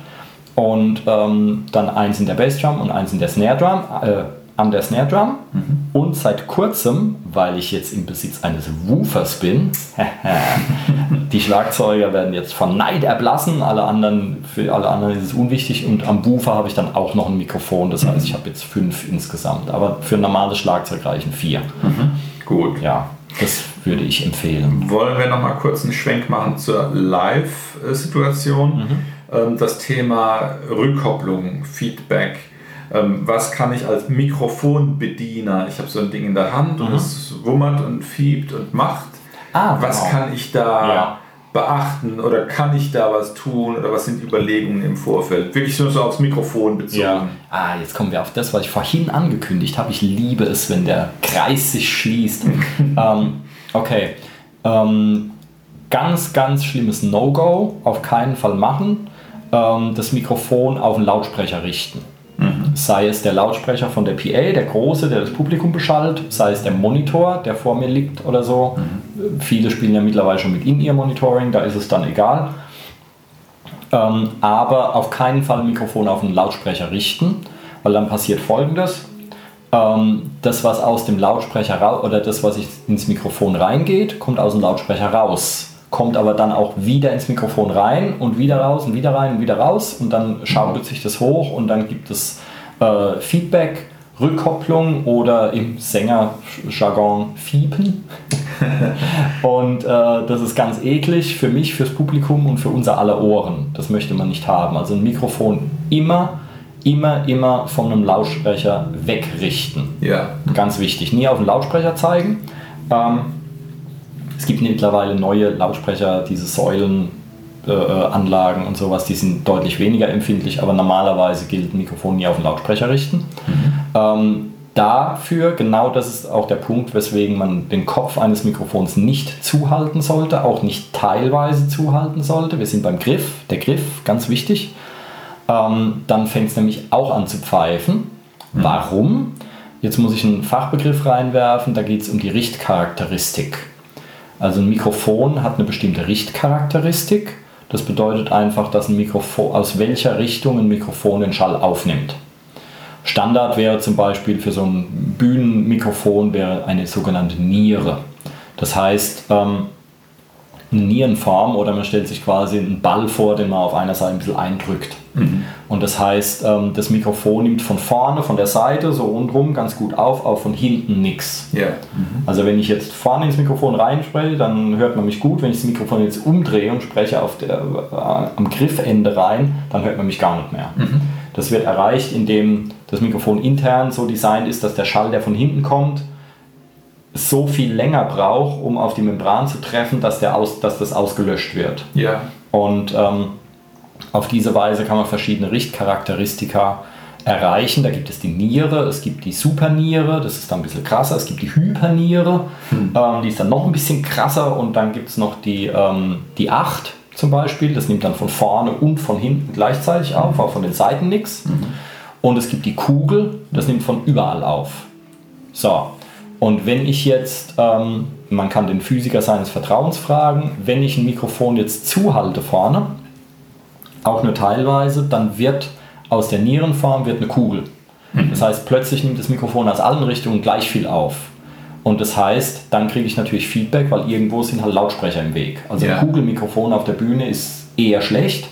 Und ähm, dann eins in der Bassdrum und eins in der Snare Drum, äh, an der Snare Drum. Mhm. Und seit kurzem, weil ich jetzt im Besitz eines Woofers bin, [laughs] die Schlagzeuger werden jetzt von Neid erblassen, alle anderen, für alle anderen ist es unwichtig. Und am Woofer habe ich dann auch noch ein Mikrofon, das heißt, ich habe jetzt fünf insgesamt. Aber für ein normales Schlagzeug reichen vier. Mhm. Gut. Ja. Das würde ich empfehlen. Wollen wir noch mal kurz einen Schwenk machen zur Live-Situation? Mhm. Ähm, das Thema Rückkopplung, Feedback. Ähm, was kann ich als Mikrofonbediener? Ich habe so ein Ding in der Hand und mhm. es wummert und fiebt und macht. Ah, was genau. kann ich da ja beachten oder kann ich da was tun oder was sind Überlegungen im Vorfeld? Wirklich nur so aufs Mikrofon bezogen. Ja. Ah, jetzt kommen wir auf das, was ich vorhin angekündigt habe. Ich liebe es, wenn der Kreis sich schließt. [laughs] ähm, okay. Ähm, ganz, ganz schlimmes No-Go. Auf keinen Fall machen. Ähm, das Mikrofon auf den Lautsprecher richten. Mhm. Sei es der Lautsprecher von der PA, der große, der das Publikum beschallt, sei es der Monitor, der vor mir liegt oder so. Mhm. Viele spielen ja mittlerweile schon mit In-Ear-Monitoring, da ist es dann egal. Ähm, aber auf keinen Fall Mikrofon auf den Lautsprecher richten, weil dann passiert folgendes. Ähm, das, was aus dem Lautsprecher raus oder das, was ins Mikrofon reingeht, kommt aus dem Lautsprecher raus kommt aber dann auch wieder ins Mikrofon rein und wieder raus und wieder rein und wieder raus und dann schaukelt sich das hoch und dann gibt es äh, Feedback, Rückkopplung oder im Sängerjargon Fiepen. [laughs] und äh, das ist ganz eklig für mich, fürs Publikum und für unser aller Ohren. Das möchte man nicht haben. Also ein Mikrofon immer, immer, immer von einem Lautsprecher wegrichten. Ja. Ganz wichtig. Nie auf den Lautsprecher zeigen. Ähm, es gibt mittlerweile neue Lautsprecher, diese Säulenanlagen äh, und sowas, die sind deutlich weniger empfindlich, aber normalerweise gilt Mikrofon nie auf den Lautsprecher richten. Mhm. Ähm, dafür, genau das ist auch der Punkt, weswegen man den Kopf eines Mikrofons nicht zuhalten sollte, auch nicht teilweise zuhalten sollte. Wir sind beim Griff, der Griff, ganz wichtig. Ähm, dann fängt es nämlich auch an zu pfeifen. Mhm. Warum? Jetzt muss ich einen Fachbegriff reinwerfen, da geht es um die Richtcharakteristik. Also ein Mikrofon hat eine bestimmte Richtcharakteristik. Das bedeutet einfach, dass ein Mikrofon, aus welcher Richtung ein Mikrofon den Schall aufnimmt. Standard wäre zum Beispiel für so ein Bühnenmikrofon wäre eine sogenannte Niere. Das heißt, ähm, eine Nierenform oder man stellt sich quasi einen Ball vor, den man auf einer Seite ein bisschen eindrückt. Mhm. Und das heißt, ähm, das Mikrofon nimmt von vorne, von der Seite, so rundherum ganz gut auf, auch von hinten nichts. Yeah. Mhm. Also wenn ich jetzt vorne ins Mikrofon reinspreche, dann hört man mich gut. Wenn ich das Mikrofon jetzt umdrehe und spreche auf der, äh, am Griffende rein, dann hört man mich gar nicht mehr. Mhm. Das wird erreicht, indem das Mikrofon intern so designt ist, dass der Schall, der von hinten kommt, so viel länger braucht, um auf die Membran zu treffen, dass, der aus, dass das ausgelöscht wird. Ja. Und ähm, auf diese Weise kann man verschiedene Richtcharakteristika erreichen. Da gibt es die Niere, es gibt die Superniere, das ist dann ein bisschen krasser, es gibt die Hyperniere, hm. ähm, die ist dann noch ein bisschen krasser und dann gibt es noch die, ähm, die 8 zum Beispiel, das nimmt dann von vorne und von hinten gleichzeitig auf, auch von den Seiten nichts. Mhm. Und es gibt die Kugel, das nimmt von überall auf. So, und wenn ich jetzt, ähm, man kann den Physiker seines Vertrauens fragen, wenn ich ein Mikrofon jetzt zuhalte vorne, auch nur teilweise, dann wird aus der Nierenform wird eine Kugel. Mhm. Das heißt, plötzlich nimmt das Mikrofon aus allen Richtungen gleich viel auf. Und das heißt, dann kriege ich natürlich Feedback, weil irgendwo sind halt Lautsprecher im Weg. Also ja. ein Kugelmikrofon auf der Bühne ist eher schlecht,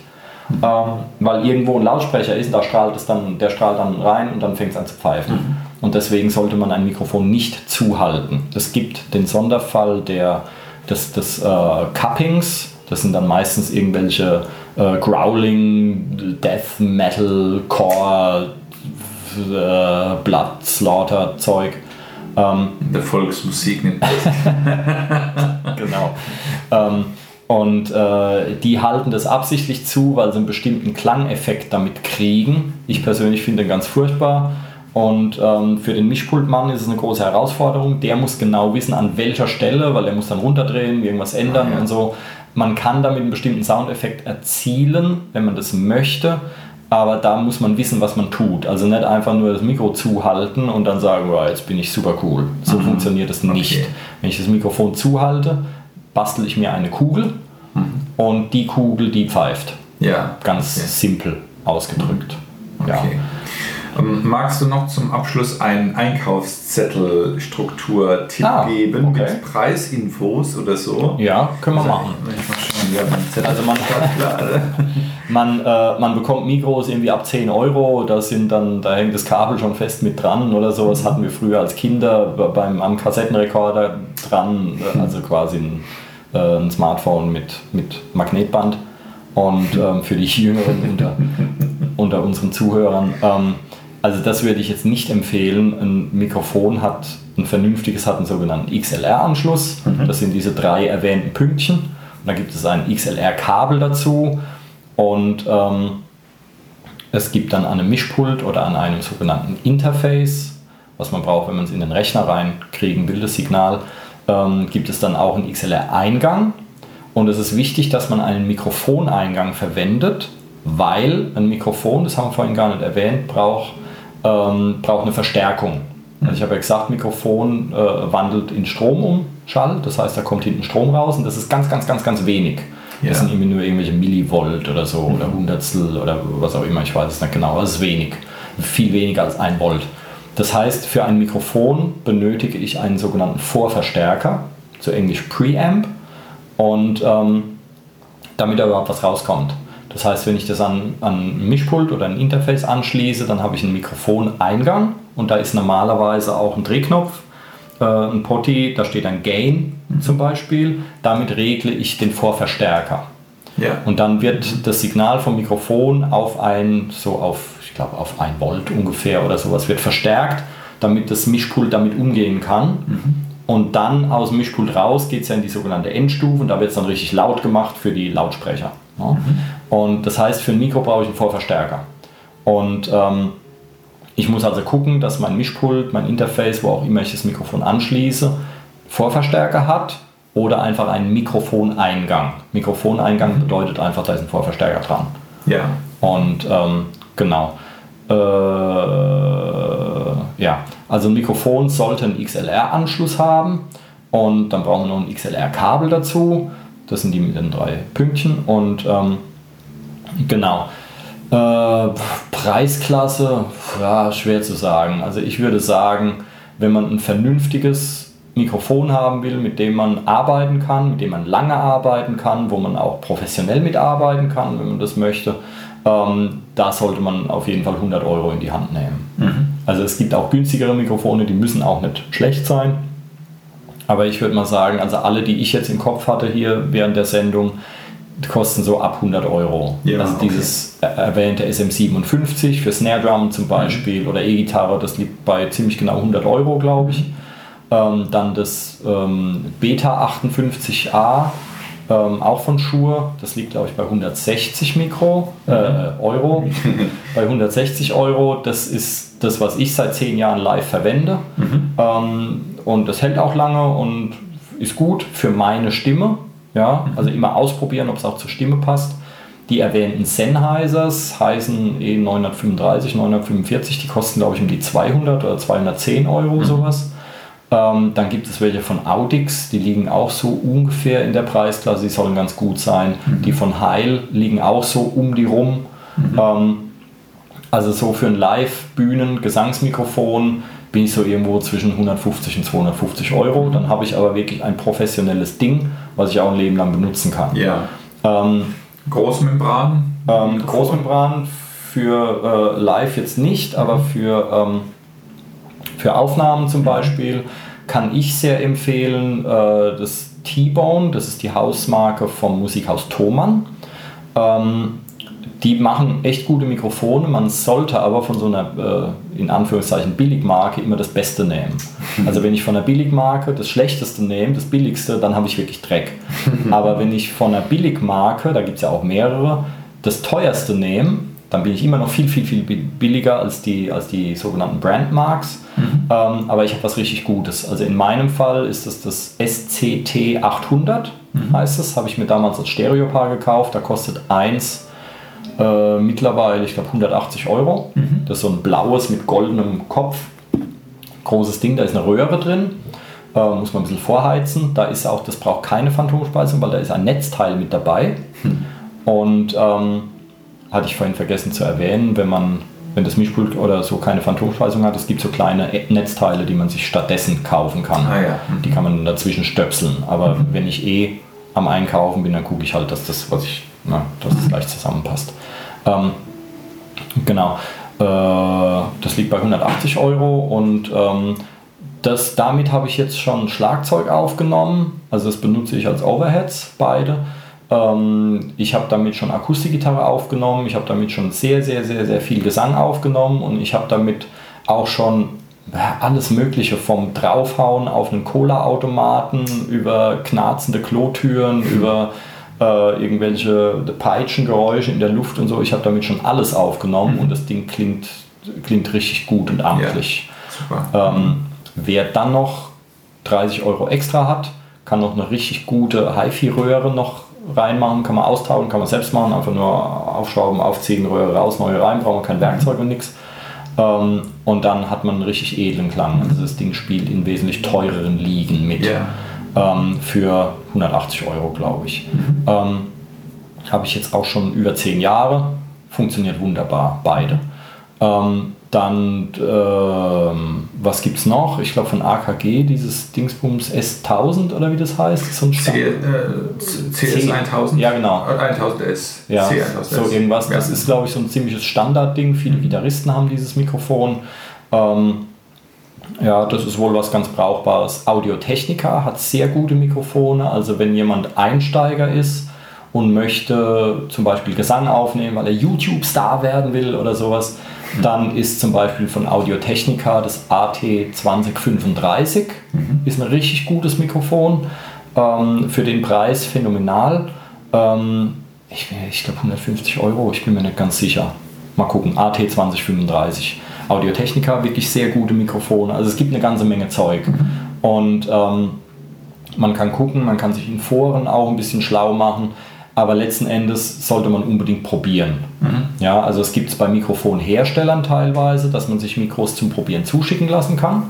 mhm. ähm, weil irgendwo ein Lautsprecher ist, da strahlt es dann, der strahlt dann rein und dann fängt es an zu pfeifen. Mhm. Und deswegen sollte man ein Mikrofon nicht zuhalten. Es gibt den Sonderfall der, des, des äh, Cuppings, das sind dann meistens irgendwelche äh, Growling, Death Metal, Core, äh, Blood Slaughter Zeug ähm, der Volksmusik nimmt [laughs] Genau. Ähm, und äh, die halten das absichtlich zu, weil sie einen bestimmten Klangeffekt damit kriegen. Ich persönlich finde den ganz furchtbar. Und ähm, für den Mischpultmann ist es eine große Herausforderung. Der muss genau wissen, an welcher Stelle, weil er muss dann runterdrehen, irgendwas ändern ah, ja. und so. Man kann damit einen bestimmten Soundeffekt erzielen, wenn man das möchte aber da muss man wissen, was man tut. Also nicht einfach nur das Mikro zuhalten und dann sagen, oh, jetzt bin ich super cool. So mhm. funktioniert es nicht. Okay. Wenn ich das Mikrofon zuhalte, bastel ich mir eine Kugel mhm. und die Kugel, die pfeift. Ja. Ganz okay. simpel ausgedrückt. Okay. Ja. Ähm, magst du noch zum Abschluss einen Einkaufszettelstruktur-Tipp ah, geben okay. mit Preisinfos oder so? Ja, können wir also, machen. also man, [laughs] man, äh, man bekommt Mikros irgendwie ab 10 Euro, da, sind dann, da hängt das Kabel schon fest mit dran oder so. Das hatten wir früher als Kinder beim, am Kassettenrekorder dran, äh, also quasi ein, äh, ein Smartphone mit, mit Magnetband. Und ähm, für die Jüngeren unter, unter unseren Zuhörern. Ähm, also das würde ich jetzt nicht empfehlen. Ein Mikrofon hat ein vernünftiges, hat einen sogenannten XLR-Anschluss. Mhm. Das sind diese drei erwähnten Pünktchen. Und da gibt es ein XLR-Kabel dazu. Und ähm, es gibt dann an einem Mischpult oder an einem sogenannten Interface, was man braucht, wenn man es in den Rechner reinkriegen will, das Signal, ähm, gibt es dann auch einen XLR-Eingang. Und es ist wichtig, dass man einen Mikrofoneingang verwendet, weil ein Mikrofon, das haben wir vorhin gar nicht erwähnt, braucht ähm, braucht eine Verstärkung. Also ich habe ja gesagt, Mikrofon äh, wandelt in Strom um, Schall, das heißt, da kommt hinten Strom raus und das ist ganz, ganz, ganz, ganz wenig. Ja. Das sind irgendwie nur irgendwelche Millivolt oder so mhm. oder Hundertstel oder was auch immer, ich weiß es nicht genau, aber es ist wenig. Viel weniger als ein Volt. Das heißt, für ein Mikrofon benötige ich einen sogenannten Vorverstärker, zu Englisch Preamp, und ähm, damit da überhaupt was rauskommt. Das heißt, wenn ich das an, an ein Mischpult oder ein Interface anschließe, dann habe ich einen Mikrofoneingang und da ist normalerweise auch ein Drehknopf, äh, ein Potty, da steht ein Gain mhm. zum Beispiel. Damit regle ich den Vorverstärker. Ja. Und dann wird das Signal vom Mikrofon auf ein, so auf, ich glaube, auf ein Volt ungefähr oder sowas wird verstärkt, damit das Mischpult damit umgehen kann. Mhm. Und dann aus dem Mischpult raus geht es ja in die sogenannte Endstufe und da wird es dann richtig laut gemacht für die Lautsprecher. Ja. Mhm. Und das heißt, für ein Mikro brauche ich einen Vorverstärker. Und ähm, Ich muss also gucken, dass mein Mischpult, mein Interface, wo auch immer ich das Mikrofon anschließe, Vorverstärker hat oder einfach einen Mikrofoneingang. Mikrofoneingang bedeutet einfach, da ist ein Vorverstärker dran. Ja. Und ähm, genau. Äh, ja, also ein Mikrofon sollte einen XLR-Anschluss haben und dann brauchen wir noch ein XLR-Kabel dazu. Das sind die mit den drei Pünktchen und ähm, genau. Äh, Preisklasse, ja, schwer zu sagen. Also ich würde sagen, wenn man ein vernünftiges Mikrofon haben will, mit dem man arbeiten kann, mit dem man lange arbeiten kann, wo man auch professionell mitarbeiten kann, wenn man das möchte, ähm, da sollte man auf jeden Fall 100 Euro in die Hand nehmen. Mhm. Also es gibt auch günstigere Mikrofone, die müssen auch nicht schlecht sein. Aber ich würde mal sagen, also alle, die ich jetzt im Kopf hatte hier während der Sendung, kosten so ab 100 Euro. Ja, also okay. dieses erwähnte SM57 für Snare Drum zum Beispiel mhm. oder E-Gitarre, das liegt bei ziemlich genau 100 Euro, glaube ich. Ähm, dann das ähm, Beta 58A, ähm, auch von Shure, das liegt glaube ich bei 160 Mikro, äh, mhm. Euro. [laughs] bei 160 Euro, das ist das, was ich seit 10 Jahren live verwende. Mhm. Und das hält auch lange und ist gut für meine Stimme. Ja, mhm. also immer ausprobieren, ob es auch zur Stimme passt. Die erwähnten Sennheisers heißen E935, 945, die kosten glaube ich um die 200 oder 210 Euro mhm. sowas. Ähm, dann gibt es welche von Audix, die liegen auch so ungefähr in der Preisklasse, die sollen ganz gut sein. Mhm. Die von Heil liegen auch so um die rum. Mhm. Ähm, also so für ein Live-Bühnen-Gesangsmikrofon bin ich so irgendwo zwischen 150 und 250 Euro. Dann habe ich aber wirklich ein professionelles Ding, was ich auch ein Leben lang benutzen kann. Ja. Ähm, Großmembran? Ähm, Großmembran für äh, Live jetzt nicht, aber für ähm, für Aufnahmen zum Beispiel kann ich sehr empfehlen äh, das T-Bone, das ist die Hausmarke vom Musikhaus Thomann. Ähm, die machen echt gute Mikrofone, man sollte aber von so einer, äh, in Anführungszeichen, Billigmarke immer das Beste nehmen. [laughs] Also wenn ich von einer Billigmarke das Schlechteste nehme, das Billigste, dann habe ich wirklich Dreck. [laughs] Aber wenn ich von einer Billigmarke, da gibt es ja auch mehrere, das Teuerste nehme, dann bin ich immer noch viel, viel, viel billiger als die, als die sogenannten Brandmarks. Mhm. Ähm, aber ich habe was richtig Gutes. Also in meinem Fall ist das das SCT 800, mhm. heißt es. Habe ich mir damals als Stereopaar gekauft. Da kostet eins äh, mittlerweile, ich glaube, 180 Euro. Mhm. Das ist so ein blaues mit goldenem Kopf. Großes Ding, da ist eine Röhre drin. Äh, muss man ein bisschen vorheizen. Da ist auch, das braucht keine Phantomspeisung, weil da ist ein Netzteil mit dabei. Mhm. Und ähm, hatte ich vorhin vergessen zu erwähnen, wenn man wenn das Mischpult oder so keine Phantomspeisung hat, es gibt so kleine Netzteile, die man sich stattdessen kaufen kann. Ah, ja. mhm. Die kann man dazwischen stöpseln. Aber mhm. wenn ich eh am Einkaufen bin, dann gucke ich halt, dass das, was ich, na, dass das gleich zusammenpasst. Ähm, genau. Äh, das liegt bei 180 Euro und ähm, das, damit habe ich jetzt schon Schlagzeug aufgenommen. Also das benutze ich als Overheads, beide. Ähm, ich habe damit schon Akustikgitarre aufgenommen, ich habe damit schon sehr, sehr, sehr, sehr viel Gesang aufgenommen und ich habe damit auch schon alles Mögliche vom Draufhauen auf einen Cola-Automaten über knarzende Klotüren, über äh, irgendwelche Peitschengeräusche in der Luft und so. Ich habe damit schon alles aufgenommen mhm. und das Ding klingt, klingt richtig gut und amtlich. Ja, ähm, wer dann noch 30 Euro extra hat, kann noch eine richtig gute HiFi-Röhre noch reinmachen, kann man austauschen, kann man selbst machen, einfach nur aufschrauben, aufziehen, Röhre raus, neue rein, braucht man kein Werkzeug und nichts. Ähm, und dann hat man einen richtig edlen Klang. Also das Ding spielt in wesentlich teureren Ligen mit. Yeah. Ähm, für 180 Euro, glaube ich. Mhm. Ähm, Habe ich jetzt auch schon über 10 Jahre. Funktioniert wunderbar, beide. Ähm, dann, ähm, was gibt es noch? Ich glaube von AKG, dieses Dingsbums S1000 oder wie das heißt. So ein C, äh, CS1000? Ja, genau. 1000S. Ja, C1000S. so irgendwas. Ja. Das ist, glaube ich, so ein ziemliches Standardding. Viele mhm. Gitarristen haben dieses Mikrofon. Ähm, ja, das ist wohl was ganz Brauchbares. Audiotechnica hat sehr gute Mikrofone. Also wenn jemand Einsteiger ist und möchte zum Beispiel Gesang aufnehmen, weil er YouTube-Star werden will oder sowas, dann ist zum Beispiel von Audio-Technica das AT2035, mhm. ist ein richtig gutes Mikrofon. Ähm, für den Preis phänomenal. Ähm, ich, ich glaube 150 Euro, ich bin mir nicht ganz sicher. Mal gucken, AT2035. Audiotechnica wirklich sehr gute Mikrofone. Also es gibt eine ganze Menge Zeug. Und ähm, man kann gucken, man kann sich in Foren auch ein bisschen schlau machen, aber letzten Endes sollte man unbedingt probieren. Mhm. Ja, also es gibt es bei Mikrofonherstellern teilweise, dass man sich Mikros zum Probieren zuschicken lassen kann.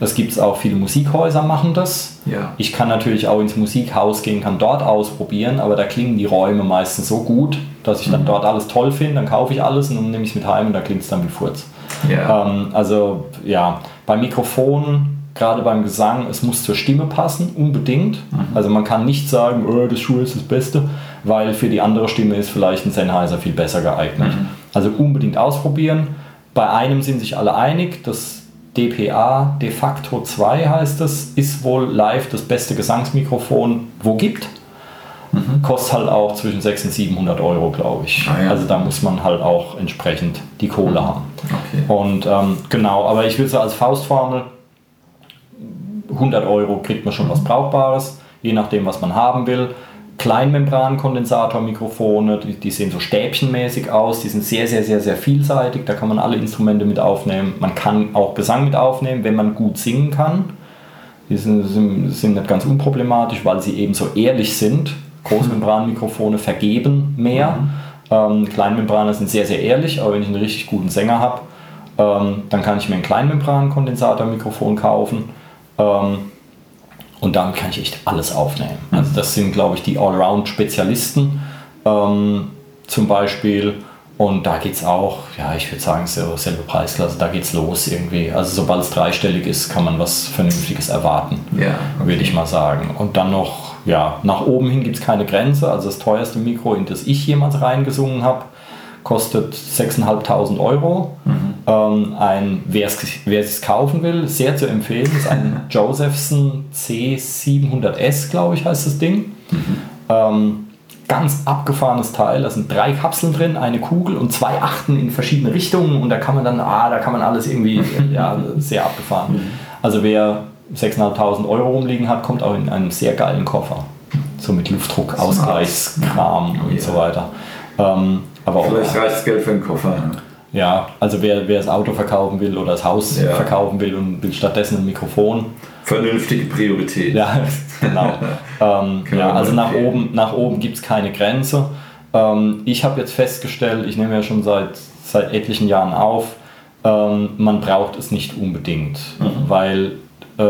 Das gibt es auch, viele Musikhäuser machen das. Ja. Ich kann natürlich auch ins Musikhaus gehen, kann dort ausprobieren, aber da klingen die Räume meistens so gut, dass ich dann mhm. dort alles toll finde, dann kaufe ich alles und dann nehme ich es mit heim und da klingt es dann wie Furz. Ja. Ähm, also ja, bei Mikrofonen, gerade beim Gesang, es muss zur Stimme passen, unbedingt. Mhm. Also man kann nicht sagen, oh, das Schuh ist das Beste, weil für die andere Stimme ist vielleicht ein Sennheiser viel besser geeignet. Mhm. Also unbedingt ausprobieren. Bei einem sind sich alle einig, das DPA de facto 2 heißt es, ist wohl live das beste Gesangsmikrofon, wo gibt. Mhm. Kostet halt auch zwischen 600 und 700 Euro, glaube ich. Ah, ja. Also da muss man halt auch entsprechend die Kohle mhm. haben. Okay. Und ähm, genau, aber ich würde so als Faustformel, 100 Euro kriegt man schon was Brauchbares, je nachdem, was man haben will. Kleinmembran-Kondensatormikrofone, die, die, sehen so stäbchenmäßig aus, die sind sehr, sehr, sehr, sehr vielseitig, da kann man alle Instrumente mit aufnehmen. Man kann auch Gesang mit aufnehmen, wenn man gut singen kann. Die sind, sind, sind nicht ganz unproblematisch, weil sie eben so ehrlich sind. Großmembranmikrofone vergeben mehr. Mhm. Ähm, Kleinmembrane sind sehr, sehr ehrlich, aber wenn ich einen richtig guten Sänger habe, ähm, dann kann ich mir ein Kleinmembran-Kondensatormikrofon kaufen. Ähm, und damit kann ich echt alles aufnehmen. Mhm. Also das sind, glaube ich, die Allround-Spezialisten ähm, zum Beispiel. Und da geht es auch, ja, ich würde sagen, selbe Preisklasse, da geht es los irgendwie. Also sobald es dreistellig ist, kann man was Vernünftiges erwarten, ja, okay. würde ich mal sagen. Und dann noch, ja, nach oben hin gibt es keine Grenze. Also das teuerste Mikro, in das ich jemals reingesungen habe, kostet 6.500 Euro. Mhm. Ähm, ein, wer es kaufen will, sehr zu empfehlen, ist ein [laughs] Josephson C700S, glaube ich, heißt das Ding. Mhm. Ähm, ganz abgefahrenes Teil. Da sind drei Kapseln drin, eine Kugel und zwei Achten in verschiedene Richtungen und da kann man dann, ah, da kann man alles irgendwie, [laughs] ja, sehr abgefahren. Mhm. Also wer 6.500 Euro rumliegen hat, kommt auch in einen sehr geilen Koffer. So mit Luftdruck, Ausgleichskram und yeah. so weiter. Ähm, aber Vielleicht reicht das Geld für einen Koffer. Ja, also wer, wer das Auto verkaufen will oder das Haus ja. verkaufen will und will stattdessen ein Mikrofon. Vernünftige Priorität. Ja, [laughs] genau. [laughs] ähm, ja, also nach oben, nach oben gibt es keine Grenze. Ähm, ich habe jetzt festgestellt, ich nehme ja schon seit, seit etlichen Jahren auf, ähm, man braucht es nicht unbedingt, mhm. weil äh,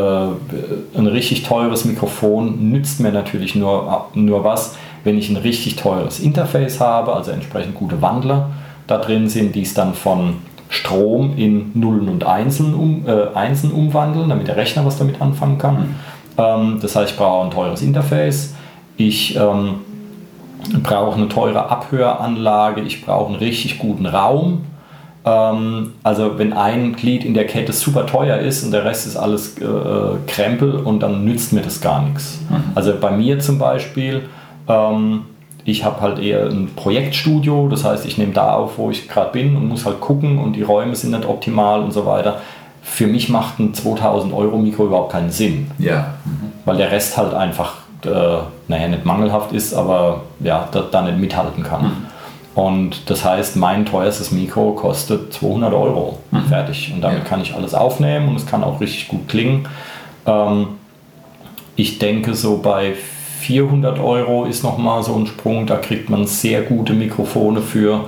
ein richtig teures Mikrofon nützt mir natürlich nur, nur was, wenn ich ein richtig teures Interface habe, also entsprechend gute Wandler da drin sind, die es dann von Strom in Nullen und Einsen, um, äh, Einsen umwandeln, damit der Rechner was damit anfangen kann. Mhm. Ähm, das heißt, ich brauche ein teures Interface. Ich ähm, brauche eine teure Abhöranlage. Ich brauche einen richtig guten Raum. Ähm, also wenn ein Glied in der Kette super teuer ist und der Rest ist alles äh, Krempel und dann nützt mir das gar nichts. Mhm. Also bei mir zum Beispiel ähm, ich habe halt eher ein Projektstudio, das heißt, ich nehme da auf, wo ich gerade bin und muss halt gucken und die Räume sind nicht optimal und so weiter. Für mich macht ein 2000 Euro Mikro überhaupt keinen Sinn. Ja. Mhm. Weil der Rest halt einfach, äh, naja, nicht mangelhaft ist, aber ja, da, da nicht mithalten kann. Mhm. Und das heißt, mein teuerstes Mikro kostet 200 Euro. Mhm. Fertig. Und damit ja. kann ich alles aufnehmen und es kann auch richtig gut klingen. Ähm, ich denke, so bei 400 Euro ist nochmal so ein Sprung, da kriegt man sehr gute Mikrofone für,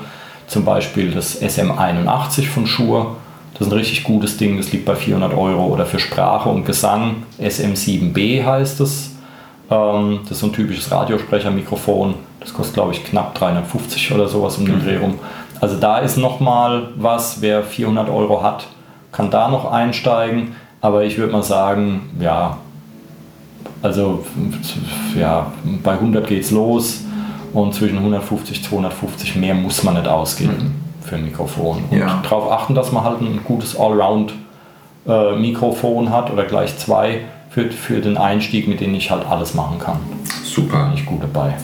zum Beispiel das SM81 von Shure. Das ist ein richtig gutes Ding, das liegt bei 400 Euro. Oder für Sprache und Gesang SM7B heißt es. Ähm, das ist so ein typisches Radiosprechermikrofon. Das kostet, glaube ich, knapp 350 oder sowas um den mhm. Dreh rum. Also da ist nochmal was, wer 400 Euro hat, kann da noch einsteigen. Aber ich würde mal sagen, ja, also ja, bei 100 geht es los und zwischen 150 und 250 mehr muss man nicht ausgeben mhm. für ein Mikrofon. Und ja. darauf achten, dass man halt ein gutes Allround-Mikrofon äh, hat oder gleich zwei für, für den Einstieg, mit dem ich halt alles machen kann. Super. Bin ich gut dabei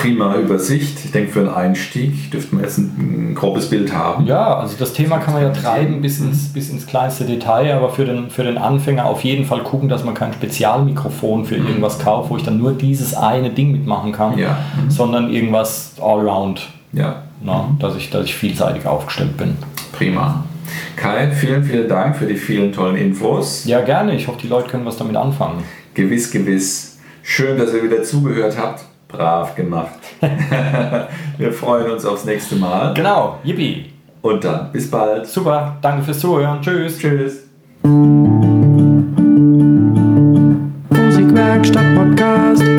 prima Übersicht. Ich denke, für einen Einstieg dürfte man jetzt ein, ein, grobes Bild haben. Ja, also das Thema kann man ja treiben bis ins, bis ins kleinste Detail, aber für den, für den Anfänger auf jeden Fall gucken, dass man kein Spezialmikrofon für irgendwas kauft, wo ich dann nur dieses eine Ding mitmachen kann, ja. mhm. sondern irgendwas allround. Ja. Na, dass, ich, dass ich vielseitig aufgestellt bin. Prima. Kai, vielen, vielen Dank für die vielen tollen Infos. Ja, gerne. Ich hoffe, die Leute können was damit anfangen. Gewiss, gewiss. Schön, dass ihr wieder zugehört habt. Brav gemacht. [laughs] Wir freuen uns aufs nächste Mal. Genau, yippie. Und dann bis bald. Super, danke fürs Zuhören. Tschüss. Tschüss. Musikwerkstatt Podcast.